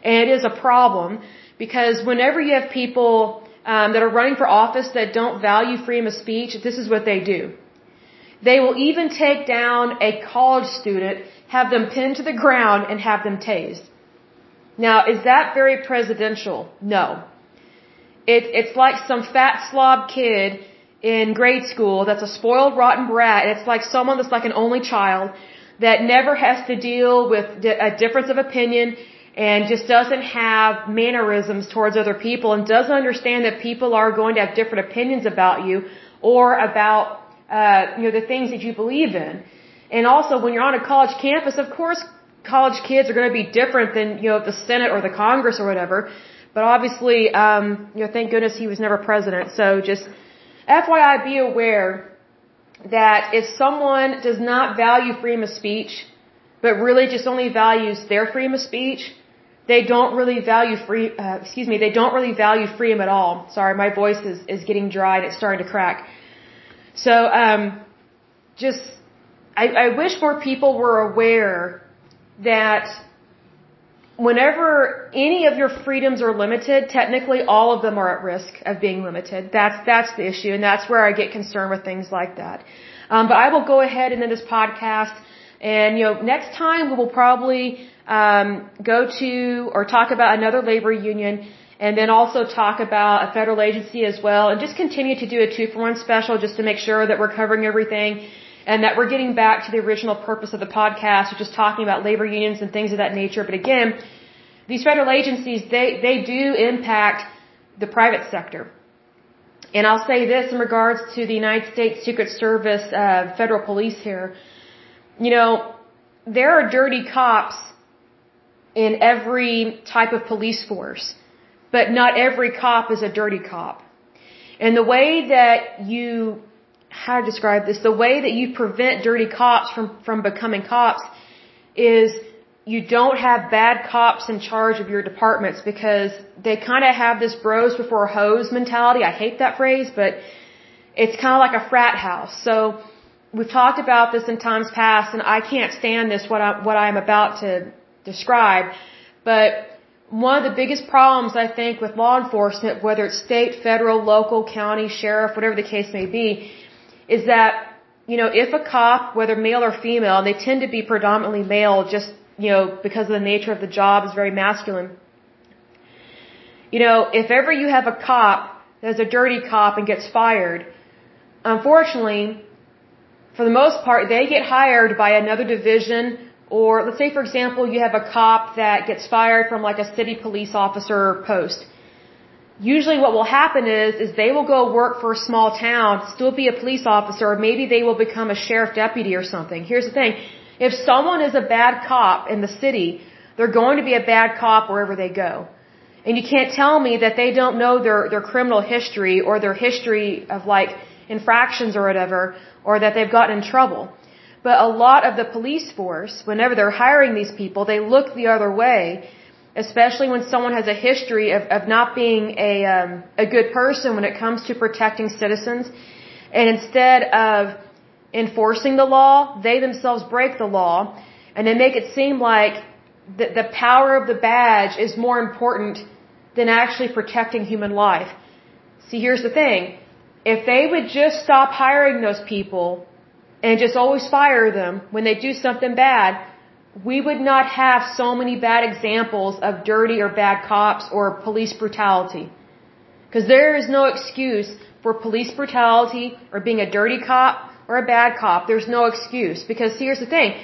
Speaker 1: And it is a problem because whenever you have people um, that are running for office that don't value freedom of speech, this is what they do. They will even take down a college student, have them pinned to the ground, and have them tased. Now, is that very presidential? No. It, it's like some fat slob kid in grade school that's a spoiled, rotten brat. It's like someone that's like an only child that never has to deal with a difference of opinion and just doesn't have mannerisms towards other people and doesn't understand that people are going to have different opinions about you or about uh, you know, the things that you believe in. And also, when you're on a college campus, of course, college kids are going to be different than, you know, the Senate or the Congress or whatever. But obviously, um, you know, thank goodness he was never president. So just FYI, be aware that if someone does not value freedom of speech, but really just only values their freedom of speech, they don't really value free, uh, excuse me, they don't really value freedom at all. Sorry, my voice is, is getting dry and it's starting to crack. So, um, just, I, I wish more people were aware that whenever any of your freedoms are limited, technically all of them are at risk of being limited. That's, that's the issue, and that's where I get concerned with things like that. Um, but I will go ahead and end this podcast, and, you know, next time we will probably, um, go to or talk about another labor union and then also talk about a federal agency as well and just continue to do a two for one special just to make sure that we're covering everything and that we're getting back to the original purpose of the podcast, which is talking about labor unions and things of that nature. But again, these federal agencies, they, they do impact the private sector. And I'll say this in regards to the United States Secret Service, uh, federal police here. You know, there are dirty cops in every type of police force but not every cop is a dirty cop. And the way that you, how to describe this, the way that you prevent dirty cops from, from becoming cops is you don't have bad cops in charge of your departments because they kind of have this bros before hoes mentality. I hate that phrase, but it's kind of like a frat house. So we've talked about this in times past and I can't stand this, what I, what I'm about to describe, but one of the biggest problems I think with law enforcement, whether it's state, federal, local, county, sheriff, whatever the case may be, is that, you know, if a cop, whether male or female, and they tend to be predominantly male just, you know, because of the nature of the job is very masculine. You know, if ever you have a cop that's a dirty cop and gets fired, unfortunately, for the most part, they get hired by another division or let's say, for example, you have a cop that gets fired from like a city police officer post. Usually what will happen is, is they will go work for a small town, still be a police officer, or maybe they will become a sheriff deputy or something. Here's the thing. If someone is a bad cop in the city, they're going to be a bad cop wherever they go. And you can't tell me that they don't know their, their criminal history or their history of like infractions or whatever, or that they've gotten in trouble. But a lot of the police force, whenever they're hiring these people, they look the other way, especially when someone has a history of, of not being a, um, a good person when it comes to protecting citizens. And instead of enforcing the law, they themselves break the law, and they make it seem like the, the power of the badge is more important than actually protecting human life. See, here's the thing. If they would just stop hiring those people and just always fire them when they do something bad, we would not have so many bad examples of dirty or bad cops or police brutality. Because there is no excuse for police brutality or being a dirty cop or a bad cop. There's no excuse. Because here's the thing.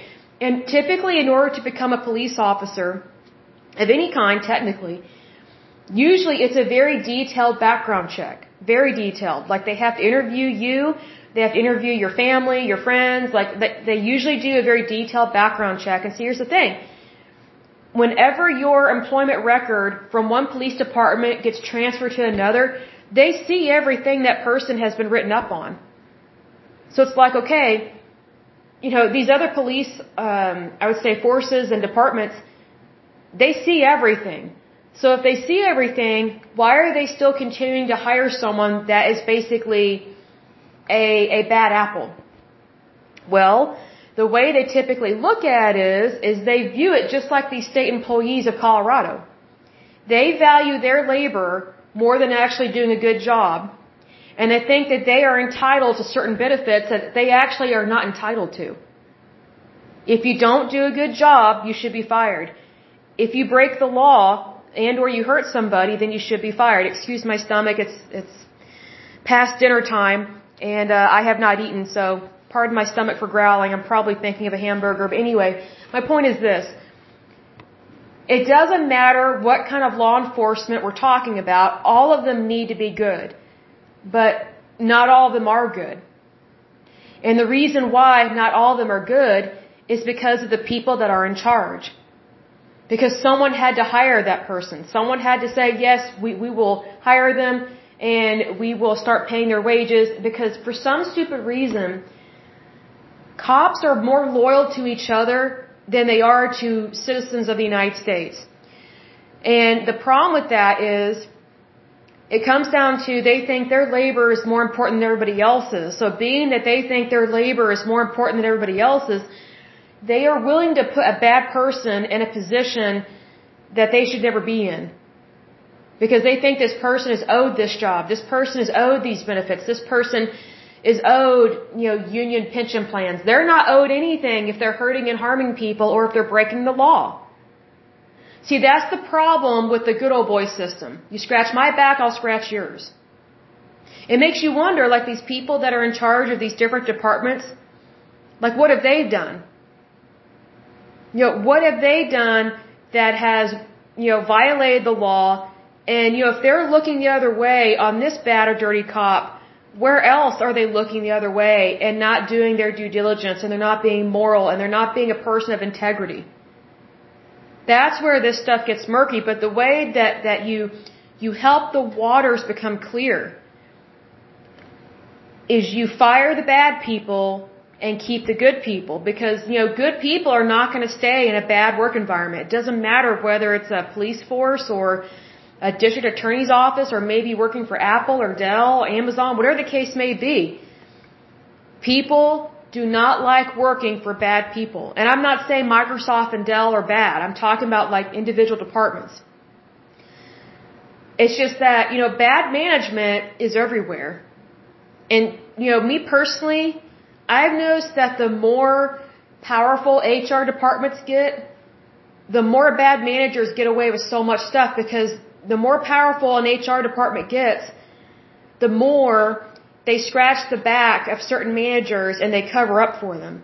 Speaker 1: And typically in order to become a police officer of any kind, technically, usually it's a very detailed background check. Very detailed. Like they have to interview you, they have to interview your family, your friends, like they, they usually do a very detailed background check. And see, here's the thing. Whenever your employment record from one police department gets transferred to another, they see everything that person has been written up on. So it's like, okay, you know, these other police, um, I would say forces and departments, they see everything. So if they see everything, why are they still continuing to hire someone that is basically a, a bad apple? Well, the way they typically look at it is, is they view it just like these state employees of Colorado. They value their labor more than actually doing a good job. And they think that they are entitled to certain benefits that they actually are not entitled to. If you don't do a good job, you should be fired. If you break the law and or you hurt somebody, then you should be fired. Excuse my stomach, it's it's past dinner time and uh, I have not eaten, so pardon my stomach for growling. I'm probably thinking of a hamburger. But anyway, my point is this. It doesn't matter what kind of law enforcement we're talking about, all of them need to be good. But not all of them are good. And the reason why not all of them are good is because of the people that are in charge. Because someone had to hire that person. Someone had to say, yes, we, we will hire them and we will start paying their wages because for some stupid reason, cops are more loyal to each other than they are to citizens of the United States. And the problem with that is it comes down to they think their labor is more important than everybody else's. So being that they think their labor is more important than everybody else's, they are willing to put a bad person in a position that they should never be in. Because they think this person is owed this job, this person is owed these benefits, this person is owed, you know, union pension plans. They're not owed anything if they're hurting and harming people or if they're breaking the law. See, that's the problem with the good old boy system. You scratch my back, I'll scratch yours. It makes you wonder, like these people that are in charge of these different departments, like what have they done? You know, what have they done that has, you know, violated the law? And, you know, if they're looking the other way on this bad or dirty cop, where else are they looking the other way and not doing their due diligence and they're not being moral and they're not being a person of integrity? That's where this stuff gets murky, but the way that, that you, you help the waters become clear is you fire the bad people and keep the good people because, you know, good people are not going to stay in a bad work environment. It doesn't matter whether it's a police force or a district attorney's office or maybe working for Apple or Dell, Amazon, whatever the case may be. People do not like working for bad people. And I'm not saying Microsoft and Dell are bad. I'm talking about like individual departments. It's just that, you know, bad management is everywhere. And, you know, me personally, I've noticed that the more powerful HR departments get, the more bad managers get away with so much stuff because the more powerful an HR department gets, the more they scratch the back of certain managers and they cover up for them.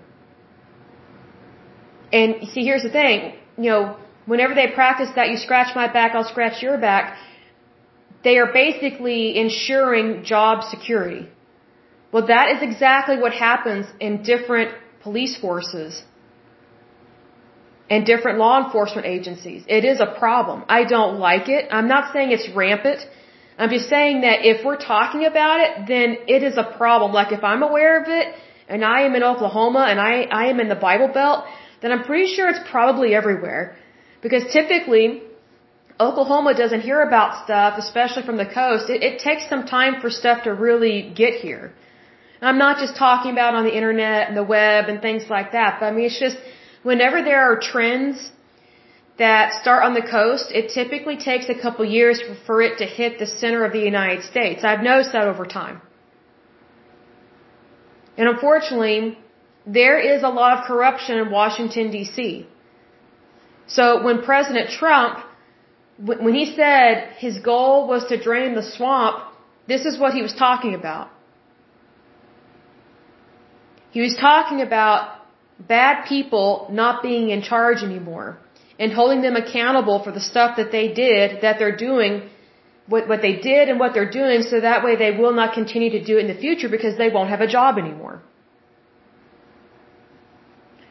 Speaker 1: And see, here's the thing, you know, whenever they practice that you scratch my back, I'll scratch your back, they are basically ensuring job security. Well, that is exactly what happens in different police forces and different law enforcement agencies. It is a problem. I don't like it. I'm not saying it's rampant. I'm just saying that if we're talking about it, then it is a problem. Like if I'm aware of it and I am in Oklahoma and I, I am in the Bible Belt, then I'm pretty sure it's probably everywhere. Because typically, Oklahoma doesn't hear about stuff, especially from the coast. It, it takes some time for stuff to really get here. I'm not just talking about on the internet and the web and things like that, but I mean, it's just whenever there are trends that start on the coast, it typically takes a couple years for it to hit the center of the United States. I've noticed that over time. And unfortunately, there is a lot of corruption in Washington DC. So when President Trump, when he said his goal was to drain the swamp, this is what he was talking about. He was talking about bad people not being in charge anymore and holding them accountable for the stuff that they did that they're doing what, what they did and what they're doing so that way they will not continue to do it in the future because they won't have a job anymore.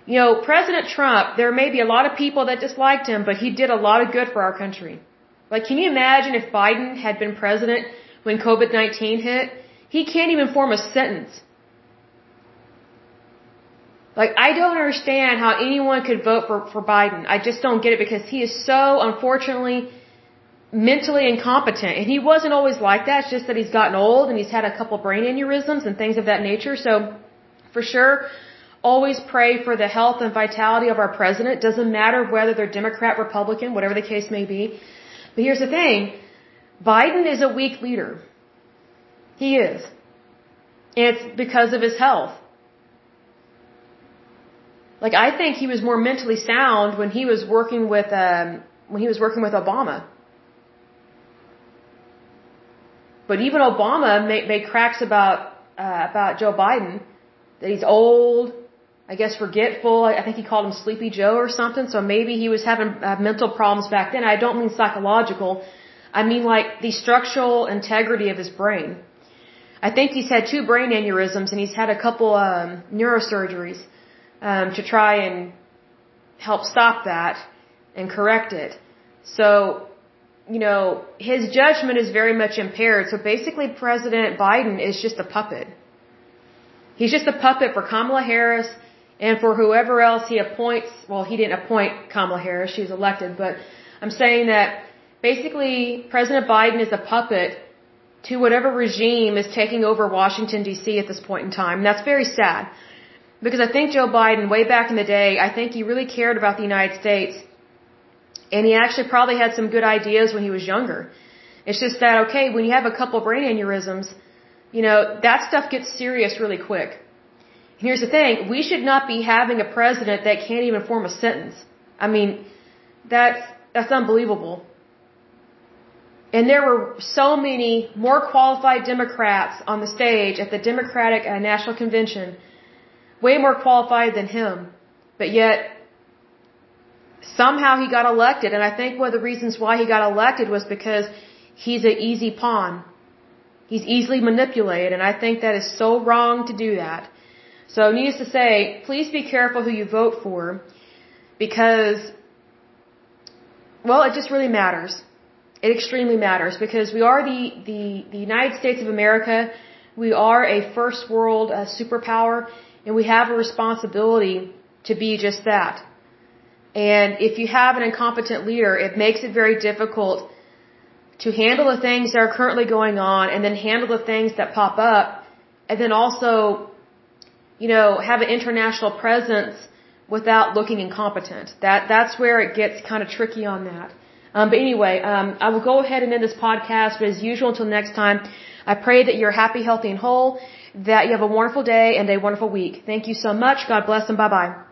Speaker 1: You know, President Trump, there may be a lot of people that disliked him, but he did a lot of good for our country. Like, can you imagine if Biden had been president when COVID-19 hit? He can't even form a sentence. Like, I don't understand how anyone could vote for, for Biden. I just don't get it because he is so, unfortunately, mentally incompetent. And he wasn't always like that. It's just that he's gotten old and he's had a couple brain aneurysms and things of that nature. So, for sure, always pray for the health and vitality of our president. Doesn't matter whether they're Democrat, Republican, whatever the case may be. But here's the thing. Biden is a weak leader. He is. And it's because of his health. Like I think he was more mentally sound when he was working with um when he was working with Obama. But even Obama made, made cracks about uh, about Joe Biden that he's old, I guess forgetful. I think he called him Sleepy Joe or something. So maybe he was having uh, mental problems back then. I don't mean psychological. I mean like the structural integrity of his brain. I think he's had two brain aneurysms and he's had a couple um, neurosurgeries um, to try and help stop that and correct it. So you know, his judgment is very much impaired. So basically, President Biden is just a puppet. He's just a puppet for Kamala Harris and for whoever else he appoints. Well, he didn't appoint Kamala Harris, she was elected, but I'm saying that basically President Biden is a puppet to whatever regime is taking over Washington, D.C. at this point in time. And that's very sad. Because I think Joe Biden, way back in the day, I think he really cared about the United States and he actually probably had some good ideas when he was younger. It's just that, okay, when you have a couple brain aneurysms, you know, that stuff gets serious really quick. Here's the thing, we should not be having a president that can't even form a sentence. I mean, that's, that's unbelievable. And there were so many more qualified Democrats on the stage at the Democratic uh, National Convention, way more qualified than him. But yet, somehow he got elected. And I think one of the reasons why he got elected was because he's an easy pawn. He's easily manipulated. And I think that is so wrong to do that. So needless to say, please be careful who you vote for because, well, it just really matters. It extremely matters because we are the, the, the United States of America. We are a first world uh, superpower and we have a responsibility to be just that. And if you have an incompetent leader, it makes it very difficult to handle the things that are currently going on and then handle the things that pop up and then also, you know, have an international presence without looking incompetent. That, that's where it gets kind of tricky on that. Um, but anyway, um, I will go ahead and end this podcast, but as usual, until next time, I pray that you're happy, healthy, and whole, that you have a wonderful day and a wonderful week. Thank you so much. God bless and bye bye.